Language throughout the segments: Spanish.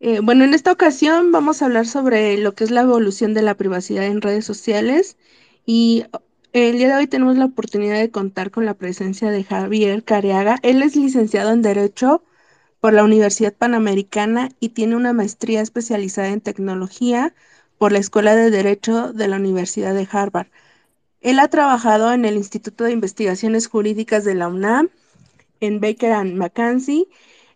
Eh, bueno, en esta ocasión vamos a hablar sobre lo que es la evolución de la privacidad en redes sociales y el día de hoy tenemos la oportunidad de contar con la presencia de Javier Careaga. Él es licenciado en Derecho por la Universidad Panamericana y tiene una maestría especializada en tecnología por la Escuela de Derecho de la Universidad de Harvard. Él ha trabajado en el Instituto de Investigaciones Jurídicas de la UNAM, en Baker and McKenzie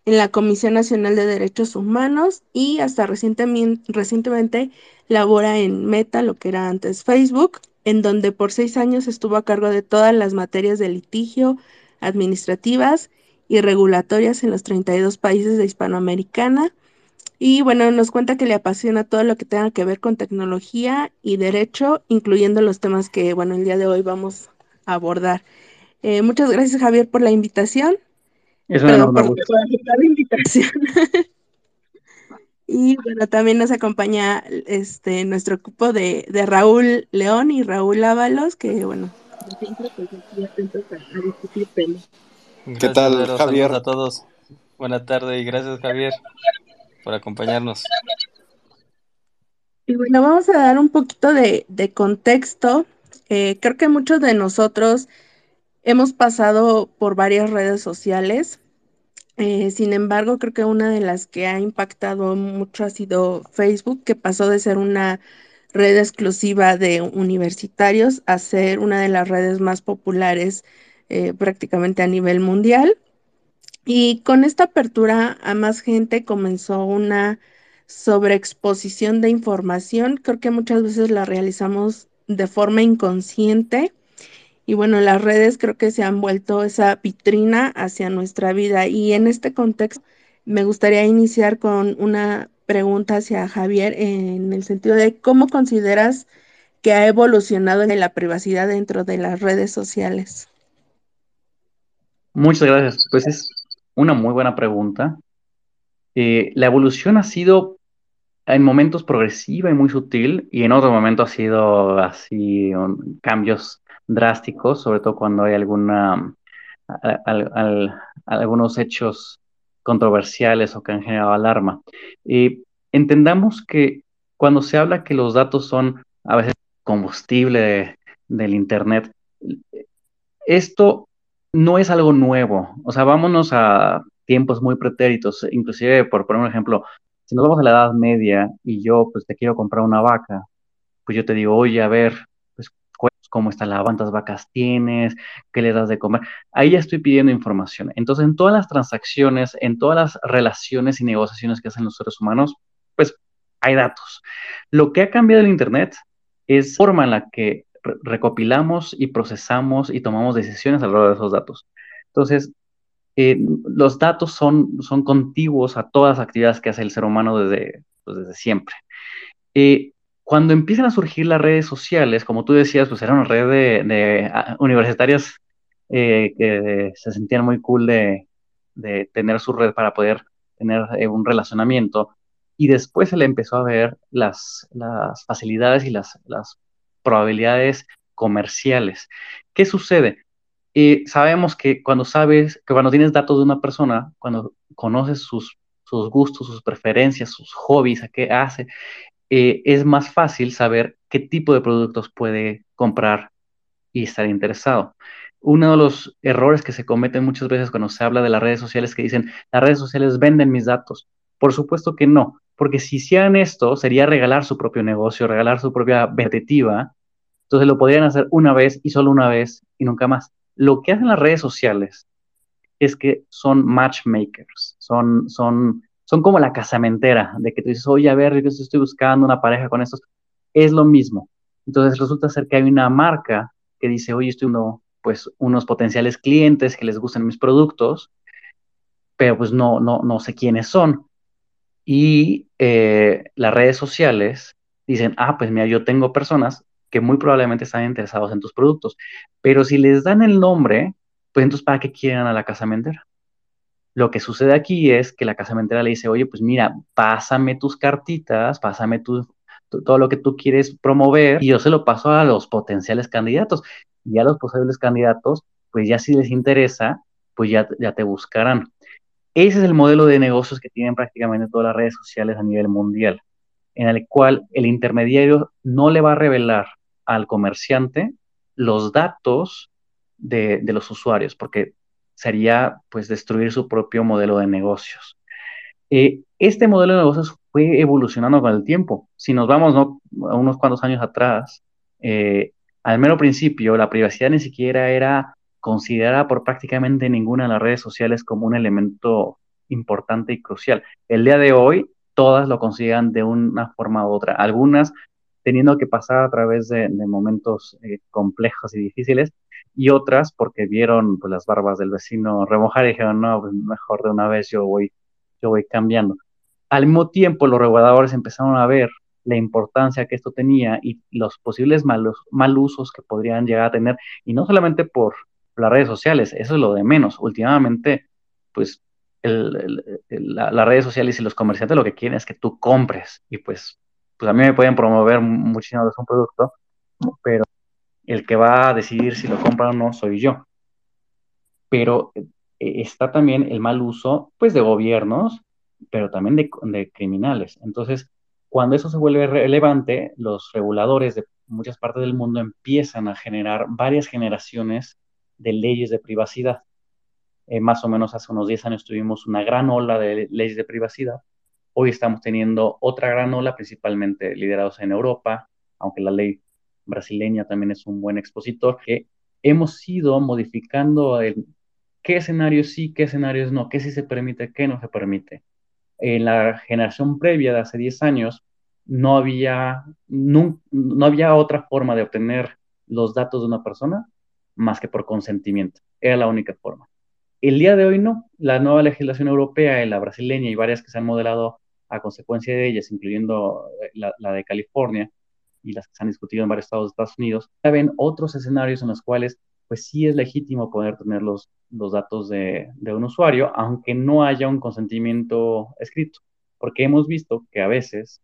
en la Comisión Nacional de Derechos Humanos y hasta recientemente, recientemente labora en Meta, lo que era antes Facebook, en donde por seis años estuvo a cargo de todas las materias de litigio, administrativas y regulatorias en los 32 países de Hispanoamericana. Y bueno, nos cuenta que le apasiona todo lo que tenga que ver con tecnología y derecho, incluyendo los temas que, bueno, el día de hoy vamos a abordar. Eh, muchas gracias, Javier, por la invitación. Es una enorme gusto. la invitación. y bueno, también nos acompaña este nuestro grupo de, de Raúl León y Raúl Ábalos, que bueno, pues. ¿Qué tal, Javier? a todos. Buenas tardes y gracias, Javier, por acompañarnos. Y bueno, vamos a dar un poquito de, de contexto. Eh, creo que muchos de nosotros Hemos pasado por varias redes sociales. Eh, sin embargo, creo que una de las que ha impactado mucho ha sido Facebook, que pasó de ser una red exclusiva de universitarios a ser una de las redes más populares eh, prácticamente a nivel mundial. Y con esta apertura a más gente comenzó una sobreexposición de información. Creo que muchas veces la realizamos de forma inconsciente y bueno, las redes creo que se han vuelto esa vitrina hacia nuestra vida. Y en este contexto me gustaría iniciar con una pregunta hacia Javier en el sentido de cómo consideras que ha evolucionado en la privacidad dentro de las redes sociales. Muchas gracias. Pues es una muy buena pregunta. Eh, la evolución ha sido en momentos progresiva y muy sutil y en otro momento ha sido así cambios drásticos, sobre todo cuando hay alguna, algunos hechos controversiales o que han generado alarma. Y entendamos que cuando se habla que los datos son a veces combustible del Internet, esto no es algo nuevo. O sea, vámonos a tiempos muy pretéritos, inclusive por poner un ejemplo, si nos vamos a la Edad Media y yo pues te quiero comprar una vaca, pues yo te digo, oye, a ver, cómo está la cuántas vacas tienes, qué le das de comer. Ahí ya estoy pidiendo información. Entonces, en todas las transacciones, en todas las relaciones y negociaciones que hacen los seres humanos, pues hay datos. Lo que ha cambiado el Internet es la forma en la que recopilamos y procesamos y tomamos decisiones alrededor de esos datos. Entonces, eh, los datos son, son contiguos a todas las actividades que hace el ser humano desde, pues, desde siempre. Eh, cuando empiezan a surgir las redes sociales, como tú decías, pues era una red de, ah, universitarios eh, que se sentían muy cool de, tener su red para poder tener eh, un relacionamiento. Y después se le empezó a ver las, facilidades y las, probabilidades comerciales. ¿Qué sucede? Eh, sabemos que cuando sabes, que cuando tienes datos de una persona, cuando conoces sus, sus gustos, sus preferencias, sus hobbies, a qué hace, eh, es más fácil saber qué tipo de productos puede comprar y estar interesado. Uno de los errores que se cometen muchas veces cuando se habla de las redes sociales que dicen, las redes sociales venden mis datos. Por supuesto que no, porque si hicieran esto sería regalar su propio negocio, regalar su propia vertetiva. Entonces lo podrían hacer una vez y solo una vez y nunca más. Lo que hacen las redes sociales es que son matchmakers, son, son son como la casamentera, de que tú dices, oye, a ver, yo estoy buscando una pareja con estos, es lo mismo. Entonces resulta ser que hay una marca que dice, oye, estoy uno, pues unos potenciales clientes que les gustan mis productos, pero pues no, no, no sé quiénes son. Y eh, las redes sociales dicen, ah, pues mira, yo tengo personas que muy probablemente están interesados en tus productos, pero si les dan el nombre, pues entonces, ¿para qué quieren a la casamentera? Lo que sucede aquí es que la casamentera le dice, oye, pues mira, pásame tus cartitas, pásame todo lo que tú quieres promover y yo se lo paso a los potenciales candidatos. Y a los posibles candidatos, pues ya si les interesa, pues ya, ya te buscarán. ese es el modelo de negocios que tienen prácticamente todas las redes sociales a nivel mundial, en el cual el intermediario no le va a revelar al comerciante los datos de, los usuarios, porque sería pues destruir su propio modelo de negocios. Eh, este modelo de negocios fue evolucionando con el tiempo. Si nos vamos a unos cuantos años atrás, eh, al mero principio la privacidad ni siquiera era considerada por prácticamente ninguna de las redes sociales como un elemento importante y crucial. El día de hoy, todas lo consideran de una forma u otra. Algunas teniendo que pasar a través de, momentos eh, complejos y difíciles, y otras porque vieron pues, las barbas del vecino remojar y dijeron, no, pues, mejor de una vez yo voy, yo voy cambiando. Al mismo tiempo, los reguladores empezaron a ver la importancia que esto tenía y los posibles malos, mal usos que podrían llegar a tener, y no solamente por las redes sociales, eso es lo de menos. Últimamente, pues las redes sociales y los comerciantes lo que quieren es que tú compres y pues pues a mí me pueden promover muchísimo de un producto, pero el que va a decidir si lo compra o no soy yo. Pero eh, está también el mal uso, pues, de gobiernos, pero también de, de criminales. Entonces, cuando eso se vuelve relevante, los reguladores de muchas partes del mundo empiezan a generar varias generaciones de leyes de privacidad. Eh, más o menos hace unos 10 años tuvimos una gran ola de leyes de privacidad Hoy estamos teniendo otra gran ola, principalmente liderados en Europa, aunque la ley brasileña también es un buen expositor, que hemos ido modificando el, qué escenarios sí, qué escenarios no, qué sí se permite, qué no se permite. En la generación previa de hace 10 años, no había, no, no había otra forma de obtener los datos de una persona más que por consentimiento. Era la única forma. El día de hoy no. La nueva legislación europea la brasileña y varias que se han modelado a consecuencia de ellas, incluyendo eh, la, de California y las que se han discutido en varios estados de Estados Unidos, ven otros escenarios en los cuales pues sí es legítimo poder tener los, los datos de, de un usuario, aunque no haya un consentimiento escrito, porque hemos visto que a veces,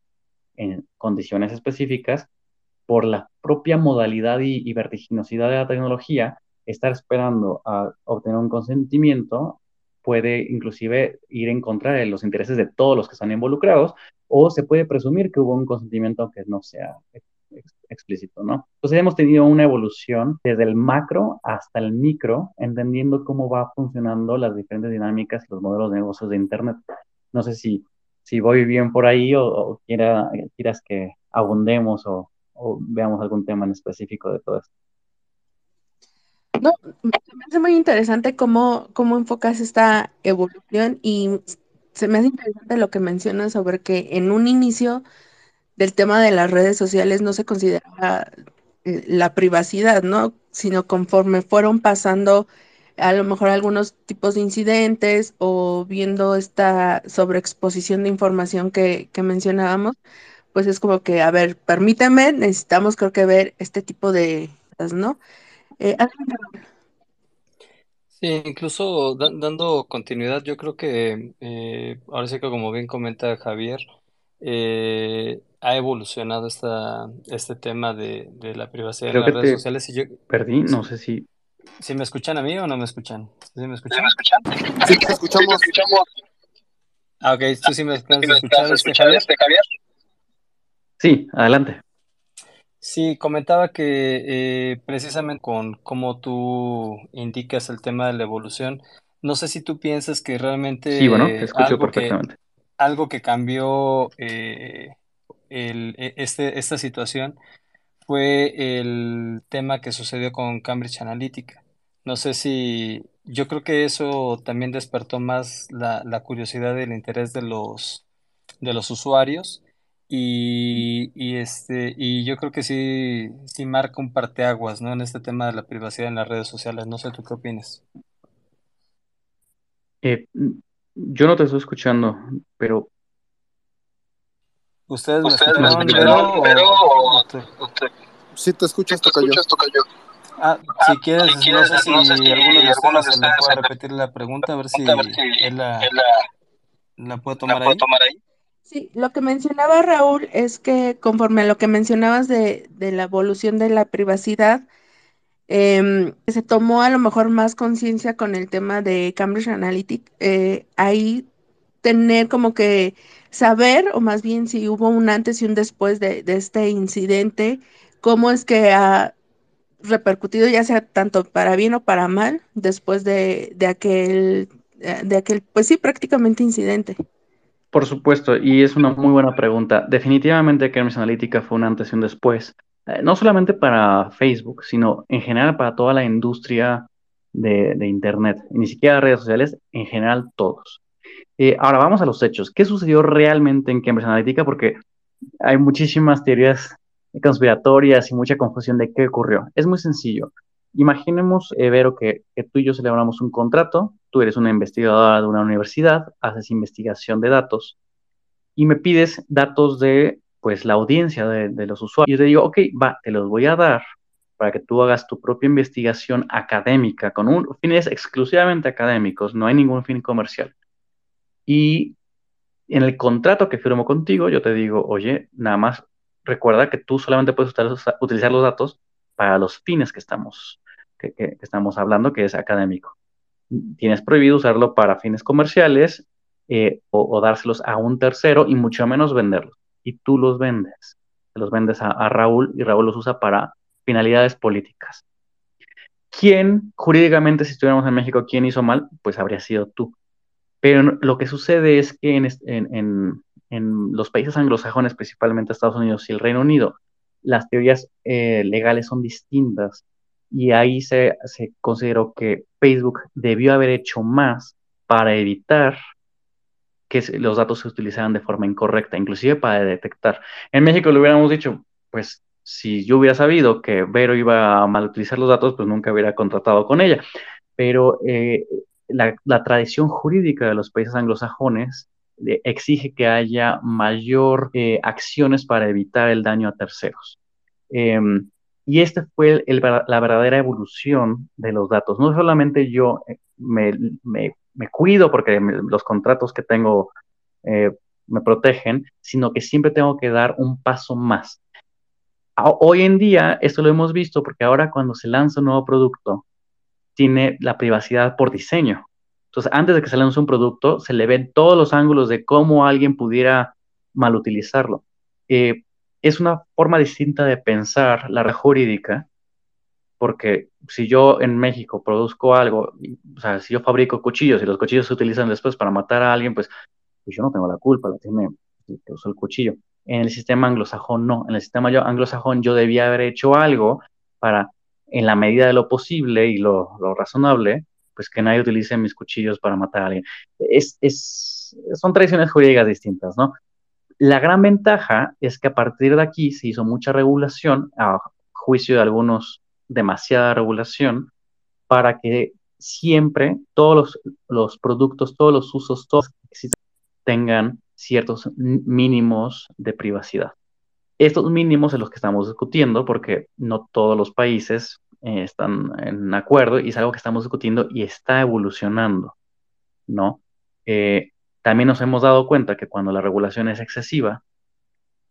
en condiciones específicas, por la propia modalidad y, y, vertiginosidad de la tecnología, estar esperando a obtener un consentimiento puede inclusive ir en contra de los intereses de todos los que están involucrados, o se puede presumir que hubo un consentimiento que no sea explícito, ¿no? Entonces hemos tenido una evolución desde el macro hasta el micro, entendiendo cómo va funcionando las diferentes dinámicas y los modelos de negocios de Internet. No sé si, si voy bien por ahí o, quiera, quieras que abundemos o, o veamos algún tema en específico de todo esto. No, me hace muy interesante cómo, cómo enfocas esta evolución y se me hace interesante lo que mencionas sobre que en un inicio del tema de las redes sociales no se consideraba eh, la privacidad, ¿no? Sino conforme fueron pasando a lo mejor algunos tipos de incidentes o viendo esta sobreexposición de información que, que mencionábamos, pues es como que, a ver, permíteme, necesitamos creo que ver este tipo de cosas, ¿no? Eh, sí, incluso dando continuidad, yo creo que eh, ahora sí que como bien comenta Javier, eh, ha evolucionado esta, este tema de, la privacidad en las redes sociales. Y yo, perdí, no sé si... ¿Si me escuchan a mí o no me escuchan? ¿Sí me escuchan? Sí, te escuchamos. Ah, ok, ¿tú sí me escuchas, este, Javier? Sí, adelante. Sí, comentaba que eh, precisamente con cómo tú indicas el tema de la evolución, no sé si tú piensas que realmente Sí, bueno, te escucho algo que, perfectamente. algo que cambió eh, el, e, este, esta situación fue el tema que sucedió con Cambridge Analytica. No sé si yo creo que eso también despertó más la, la curiosidad y el interés de los, de los usuarios y, este, y yo creo que sí, sí marca un parteaguas, ¿no? En este tema de la privacidad en las redes sociales. No sé tú qué opinas. Eh, yo no te estoy escuchando, pero ¿Ustedes me escucharon, pero, Sí te escuchas, toca yo. Ah, si quieres, no sé si, alguno de ustedes se le puede repetir la pregunta, a ver si él la, la puede tomar ahí. Sí, lo que mencionaba Raúl es que conforme a lo que mencionabas de, la evolución de la privacidad, em, se tomó a lo mejor más conciencia con el tema de Cambridge Analytica, eh, ahí tener como que saber, o más bien si hubo un antes y un después de, de este incidente, cómo es que ha repercutido ya sea tanto para bien o para mal después de, de aquel, de aquel, pues sí, prácticamente incidente. Por supuesto, y es una muy buena pregunta. Definitivamente Cambridge Analytica fue un antes y un después, eh, no solamente para Facebook, sino en general para toda la industria de, Internet, y ni siquiera redes sociales, en general todos. Eh, ahora vamos a los hechos. ¿Qué sucedió realmente en Cambridge Analytica? Porque hay muchísimas teorías conspiratorias y mucha confusión de qué ocurrió. Es muy sencillo. Imaginemos, eh, Vero, que, tú y yo celebramos un contrato, tú eres una investigadora de una universidad, haces investigación de datos y me pides datos de pues la audiencia de, los usuarios. Yo te digo, ok, va, te los voy a dar para que tú hagas tu propia investigación académica con un, fines exclusivamente académicos, no hay ningún fin comercial. Y en el contrato que firmo contigo, yo te digo, oye, nada más recuerda que tú solamente puedes utilizar los datos para los fines que estamos, que, estamos hablando, que es académico. Tienes prohibido usarlo para fines comerciales eh, o, dárselos a un tercero y mucho menos venderlos. Y tú los vendes. Los vendes a, Raúl y Raúl los usa para finalidades políticas. ¿Quién, jurídicamente, si estuviéramos en México, quién hizo mal? Pues habría sido tú. Pero lo que sucede es que en los países anglosajones, principalmente Estados Unidos y el Reino Unido, las teorías eh, legales son distintas y ahí se, se, consideró que Facebook debió haber hecho más para evitar que los datos se utilizaran de forma incorrecta, inclusive para detectar. En México le hubiéramos dicho, pues si yo hubiera sabido que Vero iba a mal utilizar los datos, pues nunca hubiera contratado con ella. Pero eh, la, tradición jurídica de los países anglosajones exige que haya mayor eh, acciones para evitar el daño a terceros. Eh, y esta fue la verdadera evolución de los datos. No solamente yo eh, me, me, cuido porque los contratos que tengo me protegen, sino que siempre tengo que dar un paso más. Hoy en día, esto lo hemos visto porque ahora cuando se lanza un nuevo producto, tiene la privacidad por diseño. Entonces, antes de que se lance un producto, se le ven todos los ángulos de cómo alguien pudiera mal utilizarlo. Eh, es una forma distinta de pensar la red jurídica, porque si yo en México produzco algo, o sea, si yo fabrico cuchillos y los cuchillos se utilizan después para matar a alguien, pues, pues yo no tengo la culpa, la tiene que el cuchillo. En el sistema anglosajón no, en el sistema anglosajón yo debía haber hecho algo para, en la medida de lo posible y lo, lo razonable, pues que nadie utilice mis cuchillos para matar a alguien. Es, es, son tradiciones jurídicas distintas, ¿no? La gran ventaja es que a partir de aquí se hizo mucha regulación, a juicio de algunos, demasiada regulación, para que siempre todos los, los productos, todos los usos, todos tengan ciertos mínimos de privacidad. Estos mínimos en los que estamos discutiendo, porque no todos los países eh, están en acuerdo y es algo que estamos discutiendo y está evolucionando, ¿no? Eh, también nos hemos dado cuenta que cuando la regulación es excesiva,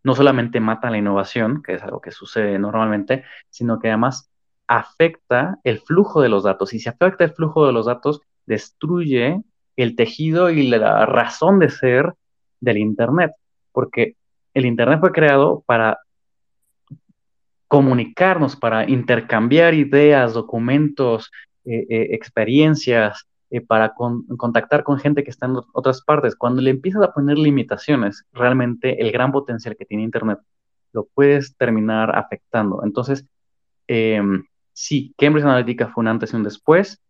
no solamente mata la innovación, que es algo que sucede normalmente, sino que además afecta el flujo de los datos. Y si afecta el flujo de los datos, destruye el tejido y la razón de ser del Internet, porque el Internet fue creado para comunicarnos, para intercambiar ideas, documentos, eh, eh, experiencias, eh, para con, contactar con gente que está en otras partes. Cuando le empiezas a poner limitaciones, realmente el gran potencial que tiene Internet lo puedes terminar afectando. Entonces, em, sí, Cambridge Analytica fue un antes y un después,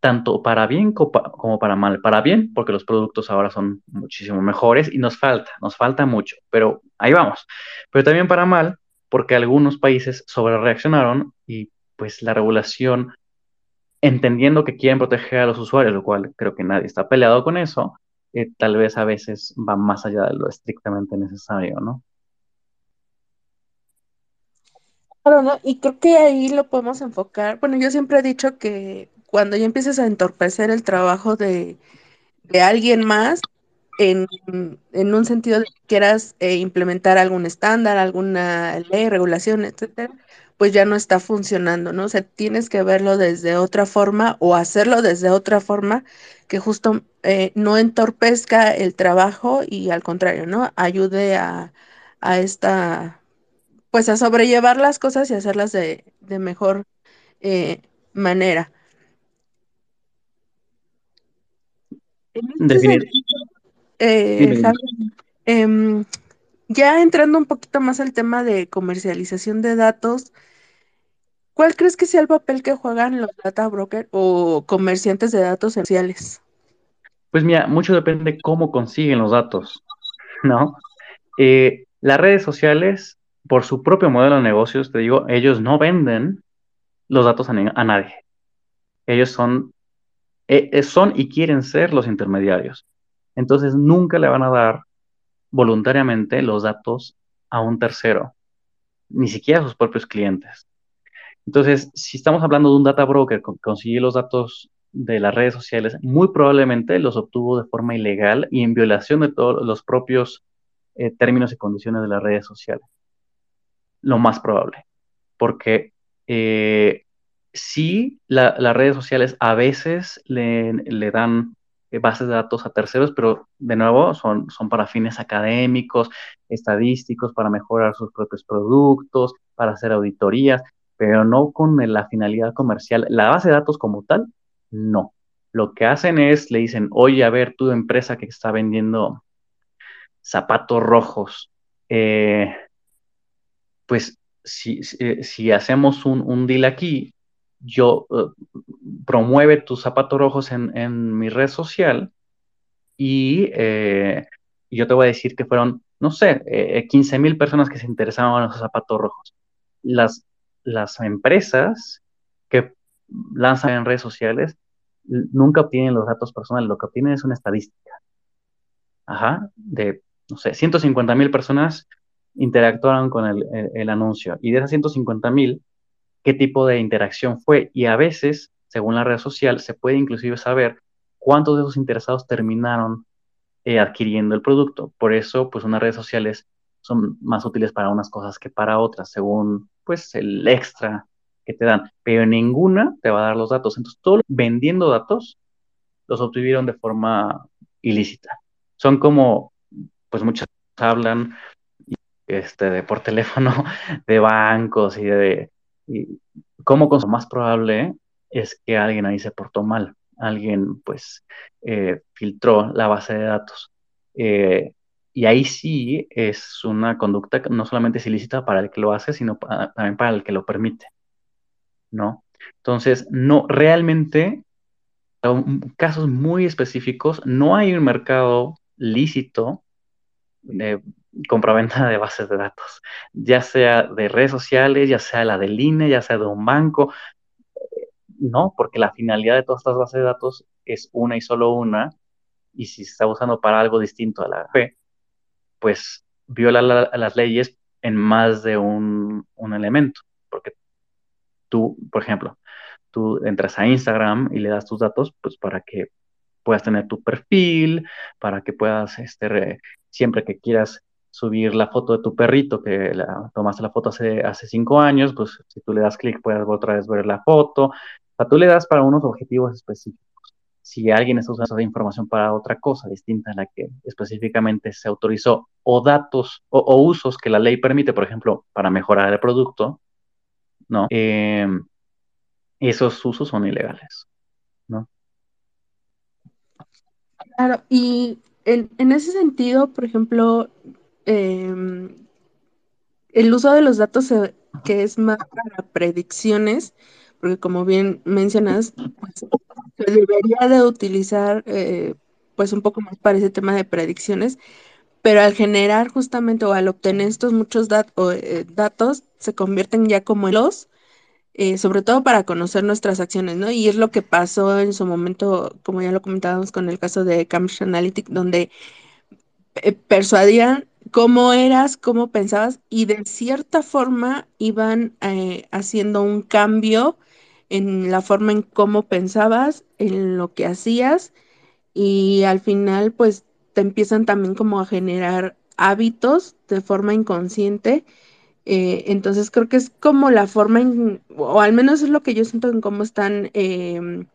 tanto para bien como para mal. Para bien, porque los productos ahora son muchísimo mejores y nos falta, nos falta mucho, pero ahí vamos. Pero también para mal, porque algunos países sobre reaccionaron y pues la regulación, entendiendo que quieren proteger a los usuarios, lo cual creo que nadie está peleado con eso, eh, tal vez a veces va más allá de lo estrictamente necesario, ¿no? Claro, ¿no? Y creo que ahí lo podemos enfocar. Bueno, yo siempre he dicho que cuando ya empieces a entorpecer el trabajo de, de alguien más, en, en, un sentido de que quieras eh, implementar algún estándar, alguna ley, regulación, etcétera, pues ya no está funcionando, ¿no? O sea, tienes que verlo desde otra forma o hacerlo desde otra forma que justo eh, no entorpezca el trabajo y al contrario, ¿no? Ayude a, a esta, pues a sobrellevar las cosas y hacerlas de, de mejor eh, manera. En este sentido, eh, em, ya entrando un poquito más al tema de comercialización de datos, ¿cuál crees que sea el papel que juegan los data brokers o comerciantes de datos sociales? Pues mira, mucho depende cómo consiguen los datos, ¿no? Eh, las redes sociales, por su propio modelo de negocios, te digo, ellos no venden los datos a, nadie. Ellos son, eh, son y quieren ser los intermediarios. Entonces, nunca le van a dar voluntariamente los datos a un tercero, ni siquiera a sus propios clientes. Entonces, si estamos hablando de un data broker que consigue los datos de las redes sociales, muy probablemente los obtuvo de forma ilegal y en violación de todos los propios eh, términos y condiciones de las redes sociales. Lo más probable. Porque eh, sí, la- las redes sociales a veces le, dan bases de datos a terceros, pero de nuevo son, son para fines académicos, estadísticos, para mejorar sus propios productos, para hacer auditorías, pero no con la finalidad comercial. La base de datos como tal, no. Lo que hacen es, le dicen, oye, a ver, tu empresa que está vendiendo zapatos rojos, eh, pues si, si, eh, si hacemos un, un, deal aquí, yo uh, promueve tus zapatos rojos en, en, mi red social y eh, yo te voy a decir que fueron, no sé, eh, 15 mil personas que se interesaban en esos zapatos rojos. Las, las empresas que lanzan en redes sociales nunca obtienen los datos personales, lo que obtienen es una estadística. Ajá, de, no sé, 150 mil personas interactuaron con el, el, el, anuncio y de esas 150 mil, qué tipo de interacción fue. Y a veces, según la red social, se puede inclusive saber cuántos de esos interesados terminaron eh, adquiriendo el producto. Por eso, pues unas redes sociales son más útiles para unas cosas que para otras, según pues el extra que te dan. Pero ninguna te va a dar los datos. Entonces, todos vendiendo datos los obtuvieron de forma ilícita. Son como, pues muchos hablan este, de por teléfono de bancos y de y cómo con más probable es que alguien ahí se portó mal, alguien pues eh, filtró la base de datos. Eh, y ahí sí es una conducta que no solamente es ilícita para el que lo hace, sino también para el que lo permite, ¿no? Entonces, no, realmente, en casos muy específicos, no hay un mercado lícito de compraventa de bases de datos, ya sea de redes sociales, ya sea la del INE, ya sea de un banco. No, porque la finalidad de todas estas bases de datos es una y solo una, y si se está usando para algo distinto a la fe, pues viola la, las leyes en más de un, elemento, porque tú, por ejemplo, tú entras a Instagram y le das tus datos, pues para que puedas tener tu perfil, para que puedas, este, re, siempre que quieras subir la foto de tu perrito, que tomaste la foto hace, hace cinco años, pues si tú le das clic puedes otra vez ver la foto. O sea, tú le das para unos objetivos específicos. Si alguien está usando esa información para otra cosa distinta a la que específicamente se autorizó, o datos o, usos que la ley permite, por ejemplo, para mejorar el producto, ¿no? Eh, esos usos son ilegales, ¿no? Claro, y en, en ese sentido, por ejemplo, eh, el uso de los datos que es más para predicciones, porque como bien mencionas, pues, se debería de utilizar eh, pues un poco más para ese tema de predicciones, pero al generar justamente o al obtener estos muchos eh, datos, se convierten ya como los, eh, sobre todo para conocer nuestras acciones, ¿no? Y es lo que pasó en su momento, como ya lo comentábamos con el caso de Cambridge Analytic, donde persuadían cómo eras, cómo pensabas y de cierta forma iban eh, haciendo un cambio en la forma en cómo pensabas, en lo que hacías y al final pues te empiezan también como a generar hábitos de forma inconsciente Eh, entonces creo que es como la forma, en, o al menos es lo que yo siento en cómo están eh,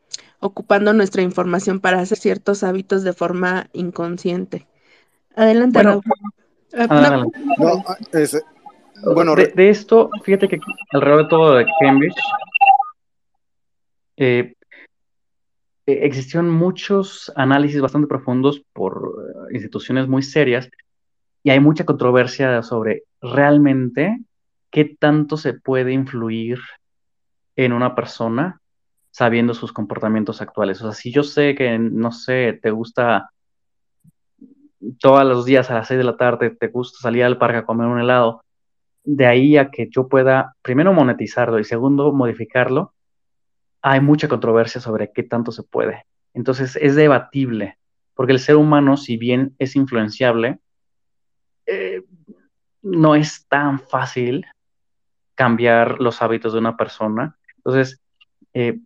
ocupando nuestra información para hacer ciertos hábitos de forma inconsciente. Adelante, Bueno, Raúl. Ah, no, adelante. No, es- bueno, de, esto, fíjate que alrededor de todo de Cambridge eh, eh, existieron muchos análisis bastante profundos por eh, instituciones muy serias y hay mucha controversia sobre realmente qué tanto se puede influir en una persona sabiendo sus comportamientos actuales. O sea, si yo sé que, no sé, te gusta todos los días a las 6 de la tarde, te gusta salir al parque a comer un helado, de ahí a que yo pueda, primero, monetizarlo y segundo, modificarlo, hay mucha controversia sobre qué tanto se puede. Entonces, es debatible, porque el ser humano, si bien es influenciable, eh, no es tan fácil cambiar los hábitos de una persona. Entonces, eh,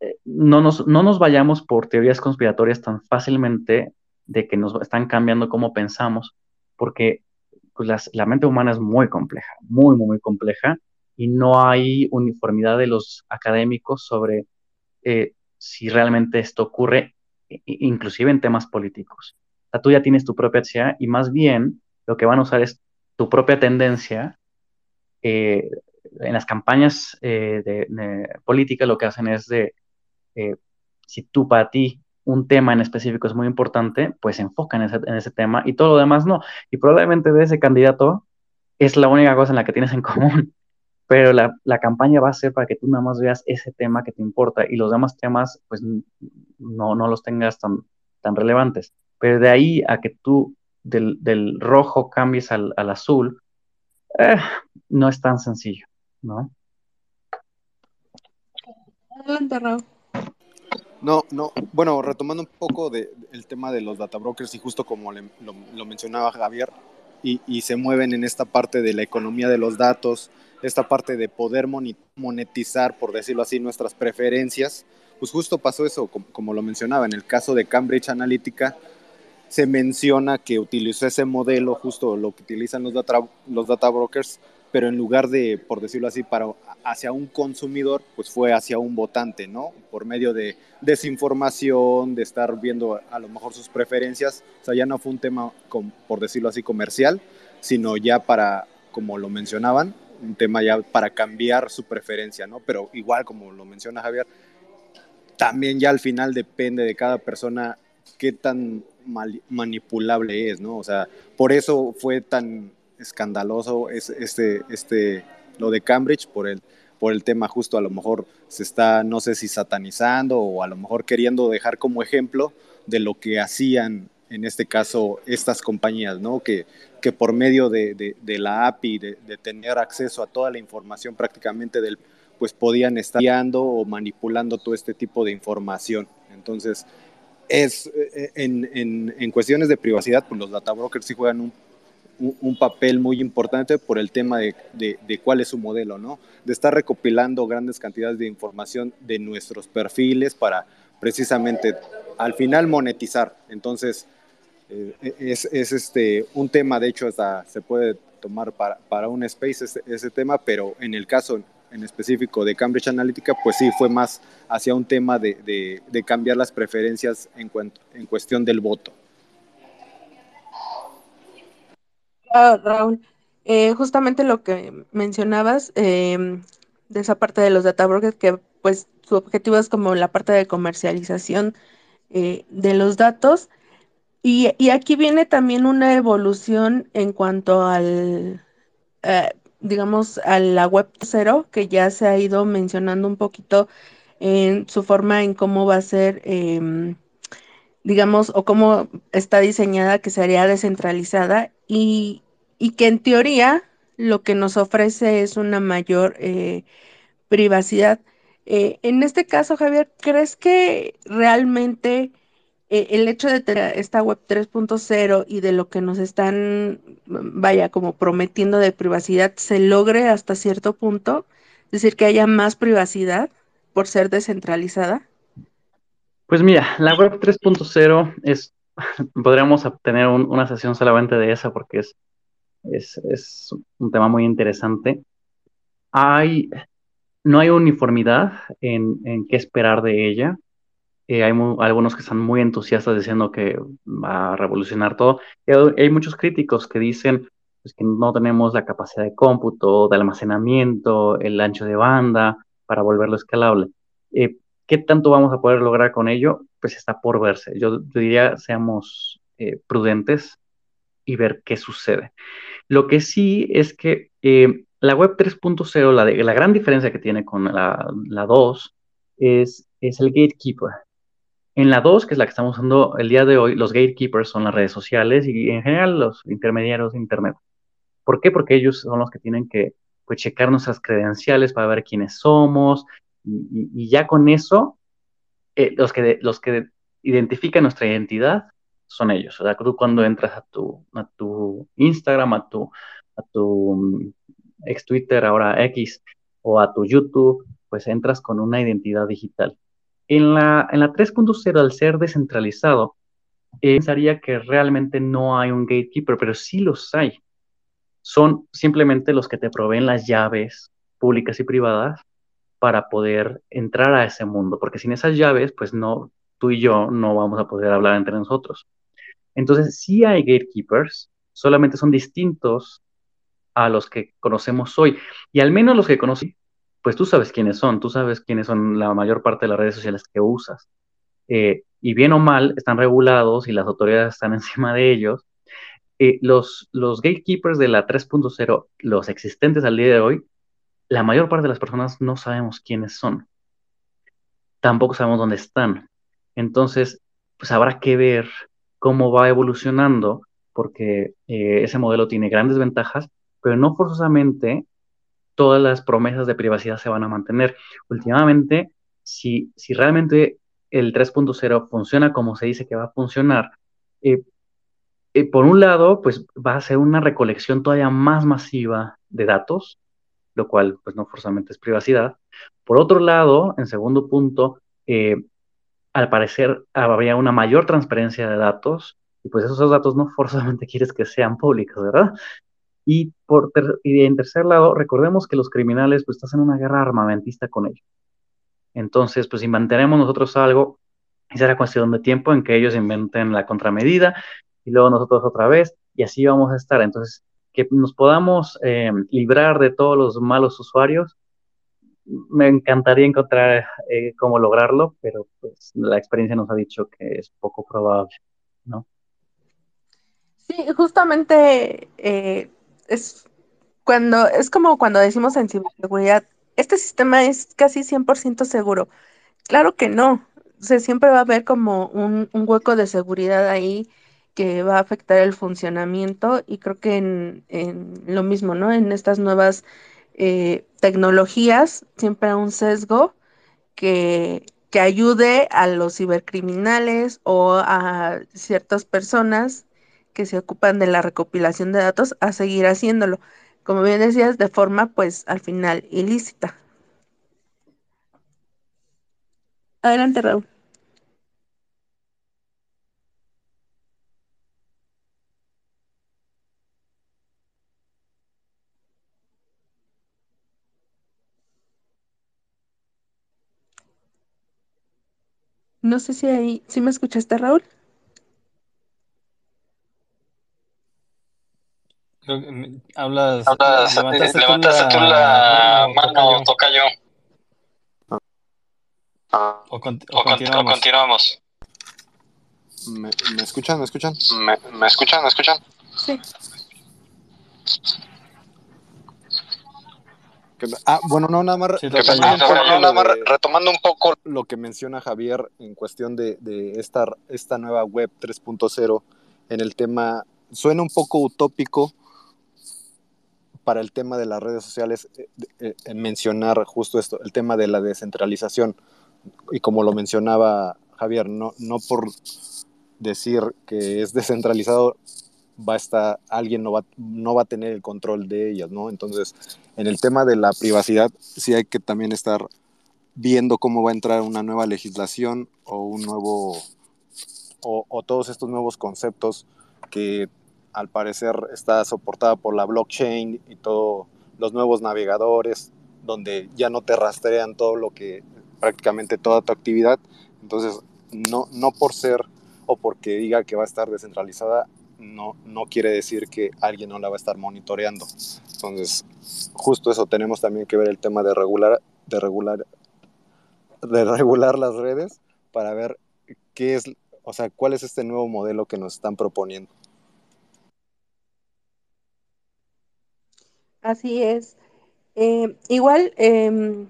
eh, no, nos, no nos vayamos por teorías conspiratorias tan fácilmente de que nos están cambiando cómo pensamos, porque pues, la mente humana es muy compleja, muy, muy, compleja, y no hay uniformidad de los académicos sobre eh, si realmente esto ocurre, inclusive en temas políticos. O sea, tú ya tienes tu propia tendencia y más bien lo que van a usar es tu propia tendencia. eh, en las campañas eh, de, de política lo que hacen es de, eh, si tú para ti un tema en específico es muy importante, pues se enfocan en ese, en ese tema y todo lo demás no. Y probablemente de ese candidato es la única cosa en la que tienes en común pero la, la, campaña va a ser para que tú nada más veas ese tema que te importa y los demás temas pues no, no los tengas tan, tan relevantes. Pero de ahí a que tú del, del rojo cambies al, al azul, eh, no es tan sencillo, ¿no? Adelante. No, no, bueno, retomando un poco de, el tema de los data brokers y justo como lo, mencionaba Javier, y, se mueven en esta parte de la economía de los datos, esta parte de poder monetizar, por decirlo así, nuestras preferencias, pues justo pasó eso, como, lo mencionaba, en el caso de Cambridge Analytica, se menciona que utilizó ese modelo, justo lo que utilizan los data brokers, pero en lugar de, por decirlo así, para hacia un consumidor, pues fue hacia un votante, ¿no? Por medio de desinformación, de estar viendo a lo mejor sus preferencias, o sea, ya no fue un tema, por decirlo así, comercial, sino ya para, como lo mencionaban, un tema ya para cambiar su preferencia, ¿no? Pero igual, como lo menciona Javier, también ya al final depende de cada persona qué tan manipulable es, ¿no? O sea, por eso fue tan escandaloso este, este, lo de Cambridge, por el, por el tema justo a lo mejor se está, no sé si satanizando o a lo mejor queriendo dejar como ejemplo de lo que hacían en este caso estas compañías, ¿no? Que, que por medio de, de, la API, de, tener acceso a toda la información prácticamente del, pues podían estar guiando o manipulando todo este tipo de información. Entonces, es en, en, en cuestiones de privacidad, pues los data brokers sí juegan un, un, papel muy importante por el tema de, de, cuál es su modelo, ¿no? De estar recopilando grandes cantidades de información de nuestros perfiles para precisamente al final monetizar. Entonces, eh, es, es, este, un tema, de hecho, hasta se puede tomar para, para un space ese, tema, pero en el caso en específico de Cambridge Analytica, pues sí fue más hacia un tema de, de, cambiar las preferencias en cuestión del voto. Ah, Raúl, eh, justamente lo que mencionabas eh, de esa parte de los data brokers, que pues su objetivo es como la parte de comercialización eh, de los datos. Y, y, aquí viene también una evolución en cuanto al, digamos, a la web cero, que ya se ha ido mencionando un poquito en su forma en cómo va a ser, eh, digamos, o cómo está diseñada, que sería descentralizada y, y, que en teoría lo que nos ofrece es una mayor eh, privacidad. Eh, en este caso, Javier, ¿crees que realmente eh, el hecho de tener esta web 3.0 y de lo que nos están, vaya, como prometiendo de privacidad, se logre hasta cierto punto? Es decir, que haya más privacidad por ser descentralizada. Pues mira, la web 3.0 es, podríamos obtener un, una sesión solamente de esa porque es es, un tema muy interesante. No hay uniformidad en, qué esperar de ella. Eh, hay algunos que están muy entusiastas diciendo que va a revolucionar todo. Hay, muchos críticos que dicen pues, que no tenemos la capacidad de cómputo, de almacenamiento, el ancho de banda para volverlo escalable. Eh, ¿Qué tanto vamos a poder lograr con ello? Pues está por verse. Yo, diría, seamos eh, prudentes y ver qué sucede. Lo que sí es que la web 3.0, la, la gran diferencia que tiene con la, la 2, es, es el gatekeeper. En la 2, que es la que estamos usando el día de hoy, los gatekeepers son las redes sociales y en general los intermediarios de Internet. ¿Por qué? Porque ellos son los que tienen que pues, checar nuestras credenciales para ver quiénes somos y, ya con eso, eh, los, que, los que identifican nuestra identidad son ellos. O sea, tú cuando entras a tu, a tu Instagram, a tu, a tu mm, ex Twitter, ahora X, o a tu YouTube, pues entras con una identidad digital. En la, en la 3.0, al ser descentralizado, eh, pensaría que realmente no hay un gatekeeper, pero sí los hay. Son simplemente los que te proveen las llaves públicas y privadas para poder entrar a ese mundo, porque sin esas llaves, pues no, tú y yo no vamos a poder hablar entre nosotros. Entonces, sí hay gatekeepers, solamente son distintos a los que conocemos hoy. Y al menos los que conocí pues tú sabes quiénes son, tú sabes quiénes son la mayor parte de las redes sociales que usas. Eh, y bien o mal, están regulados y las autoridades están encima de ellos. Eh, los, los gatekeepers de la 3.0, los existentes al día de hoy, la mayor parte de las personas no sabemos quiénes son. Tampoco sabemos dónde están. Entonces, pues habrá que ver cómo va evolucionando, porque eh, ese modelo tiene grandes ventajas, pero no forzosamente todas las promesas de privacidad se van a mantener. Últimamente, si, si realmente el 3.0 funciona como se dice que va a funcionar, eh, eh, por un lado, pues va a ser una recolección todavía más masiva de datos, lo cual pues no forzosamente es privacidad. Por otro lado, en segundo punto, eh, al parecer habría una mayor transparencia de datos y pues esos datos no forzosamente quieres que sean públicos, ¿verdad? Y, por y en tercer lado, recordemos que los criminales pues están en una guerra armamentista con ellos. Entonces, pues si mantenemos nosotros algo, será cuestión de tiempo en que ellos inventen la contramedida y luego nosotros otra vez y así vamos a estar. Entonces, que nos podamos eh, librar de todos los malos usuarios, me encantaría encontrar eh, cómo lograrlo, pero pues la experiencia nos ha dicho que es poco probable, ¿no? Sí, justamente eh, es cuando es como cuando decimos en ciberseguridad, este sistema es casi 100% seguro. Claro que no. O sea, siempre va a haber como un, hueco de seguridad ahí que va a afectar el funcionamiento y creo que en, lo mismo, ¿no? En estas nuevas eh, tecnologías siempre un sesgo que, que ayude a los cibercriminales o a ciertas personas que se ocupan de la recopilación de datos a seguir haciéndolo. Como bien decías, de forma pues al final ilícita. Adelante, Raúl. No sé si ahí, si me escuchaste, Raúl. hablas, levantaste, tú la, mano, toca yo. O, continuamos. ¿Me, escuchan? ¿Me escuchan? ¿Me, escuchan? ¿Me escuchan? Sí. Ah, bueno, no, nada más, retomando, un poco, lo que menciona Javier en cuestión de, de esta, esta nueva web 3.0 en el tema, suena un poco utópico, para el tema de las redes sociales eh, eh, mencionar justo esto, el tema de la descentralización. Y como lo mencionaba Javier, no, no por decir que es descentralizado va a estar, alguien no va, no va a tener el control de ellas, ¿no? Entonces, en el tema de la privacidad, sí hay que también estar viendo cómo va a entrar una nueva legislación o un nuevo, o, todos estos nuevos conceptos que al parecer está soportada por la blockchain y todos los nuevos navegadores, donde ya no te rastrean todo lo que, prácticamente toda tu actividad. Entonces, no, no por ser o porque diga que va a estar descentralizada, no, no quiere decir que alguien no la va a estar monitoreando. Entonces, justo eso tenemos también que ver el tema de regular, de regular, de regular las redes para ver qué es, o sea, cuál es este nuevo modelo que nos están proponiendo. Así es. Eh, igual, em,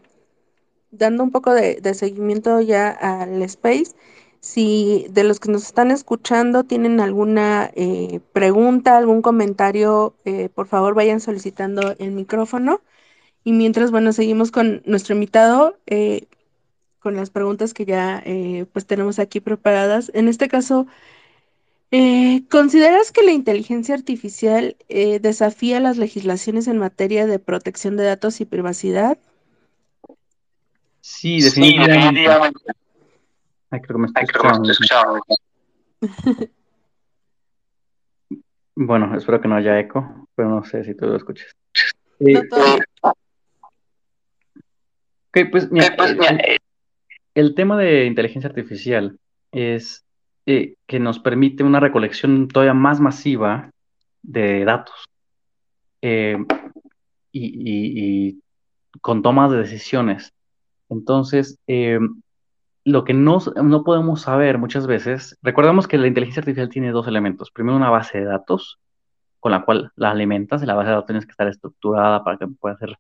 dando un poco de, seguimiento ya al space, si de los que nos están escuchando tienen alguna eh, pregunta, algún comentario, eh, por favor vayan solicitando el micrófono. Y mientras, bueno, seguimos con nuestro invitado, con las preguntas que ya pues tenemos aquí preparadas. En este caso, eh, ¿consideras que la inteligencia artificial eh, desafía las legislaciones en materia de protección de datos y privacidad? Sí, definitivamente. Ay, creo que me estoy bueno, espero que no haya eco, pero no sé si tú lo escuchas. ok, pues mira, pues, el tema de inteligencia artificial es eh, que nos permite una recolección todavía más masiva de datos eh, y, con tomas de decisiones. Entonces, eh, lo que no, no podemos saber muchas veces, recordemos que la inteligencia artificial tiene dos elementos. Primero, una base de datos con la cual la alimentas, y la base de datos tiene que estar estructurada para que pueda ser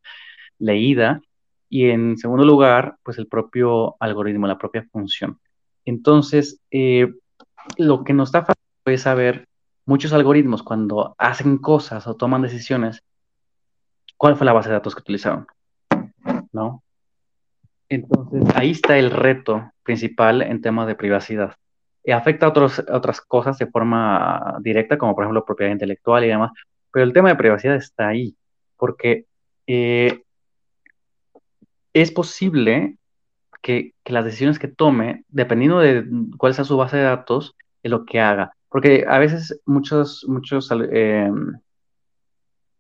leída. Y en segundo lugar, pues el propio algoritmo, la propia función. Entonces, lo que nos está faltando es saber muchos algoritmos cuando hacen cosas o toman decisiones, cuál fue la base de datos que utilizaron, ¿no? Entonces, ahí está el reto principal en temas de privacidad. Y afecta a otras cosas de forma directa, como por ejemplo propiedad intelectual y demás, pero el tema de privacidad está ahí, porque eh, es posible que, las decisiones que tome, dependiendo de cuál sea su base de datos, es lo que haga. Porque a veces muchas muchos, eh,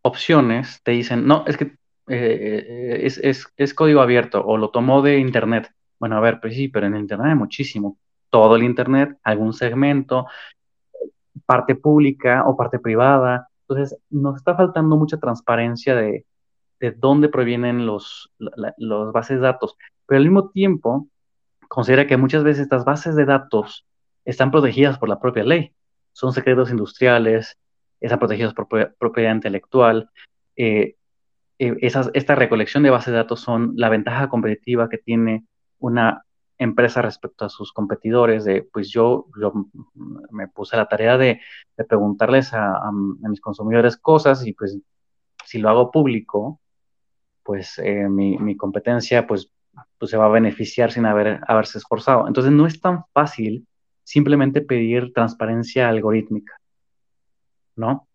opciones te dicen, no, es que eh, es, es, es, código abierto o lo tomó de Internet. Bueno, a ver, pues sí, pero en Internet hay muchísimo. Todo el Internet, algún segmento, parte pública o parte privada. Entonces, nos está faltando mucha transparencia de, de dónde provienen los, los bases de datos pero al mismo tiempo considera que muchas veces estas bases de datos están protegidas por la propia ley. Son secretos industriales, están protegidos por propiedad intelectual. Eh, eh, esta recolección de bases de datos son la ventaja competitiva que tiene una empresa respecto a sus competidores. De, pues yo, me puse la tarea de, preguntarles a, a, mis consumidores cosas y pues si lo hago público, pues eh, mi, mi, competencia pues pues se va a beneficiar sin haber, haberse esforzado. Entonces no es tan fácil simplemente pedir transparencia algorítmica, ¿no?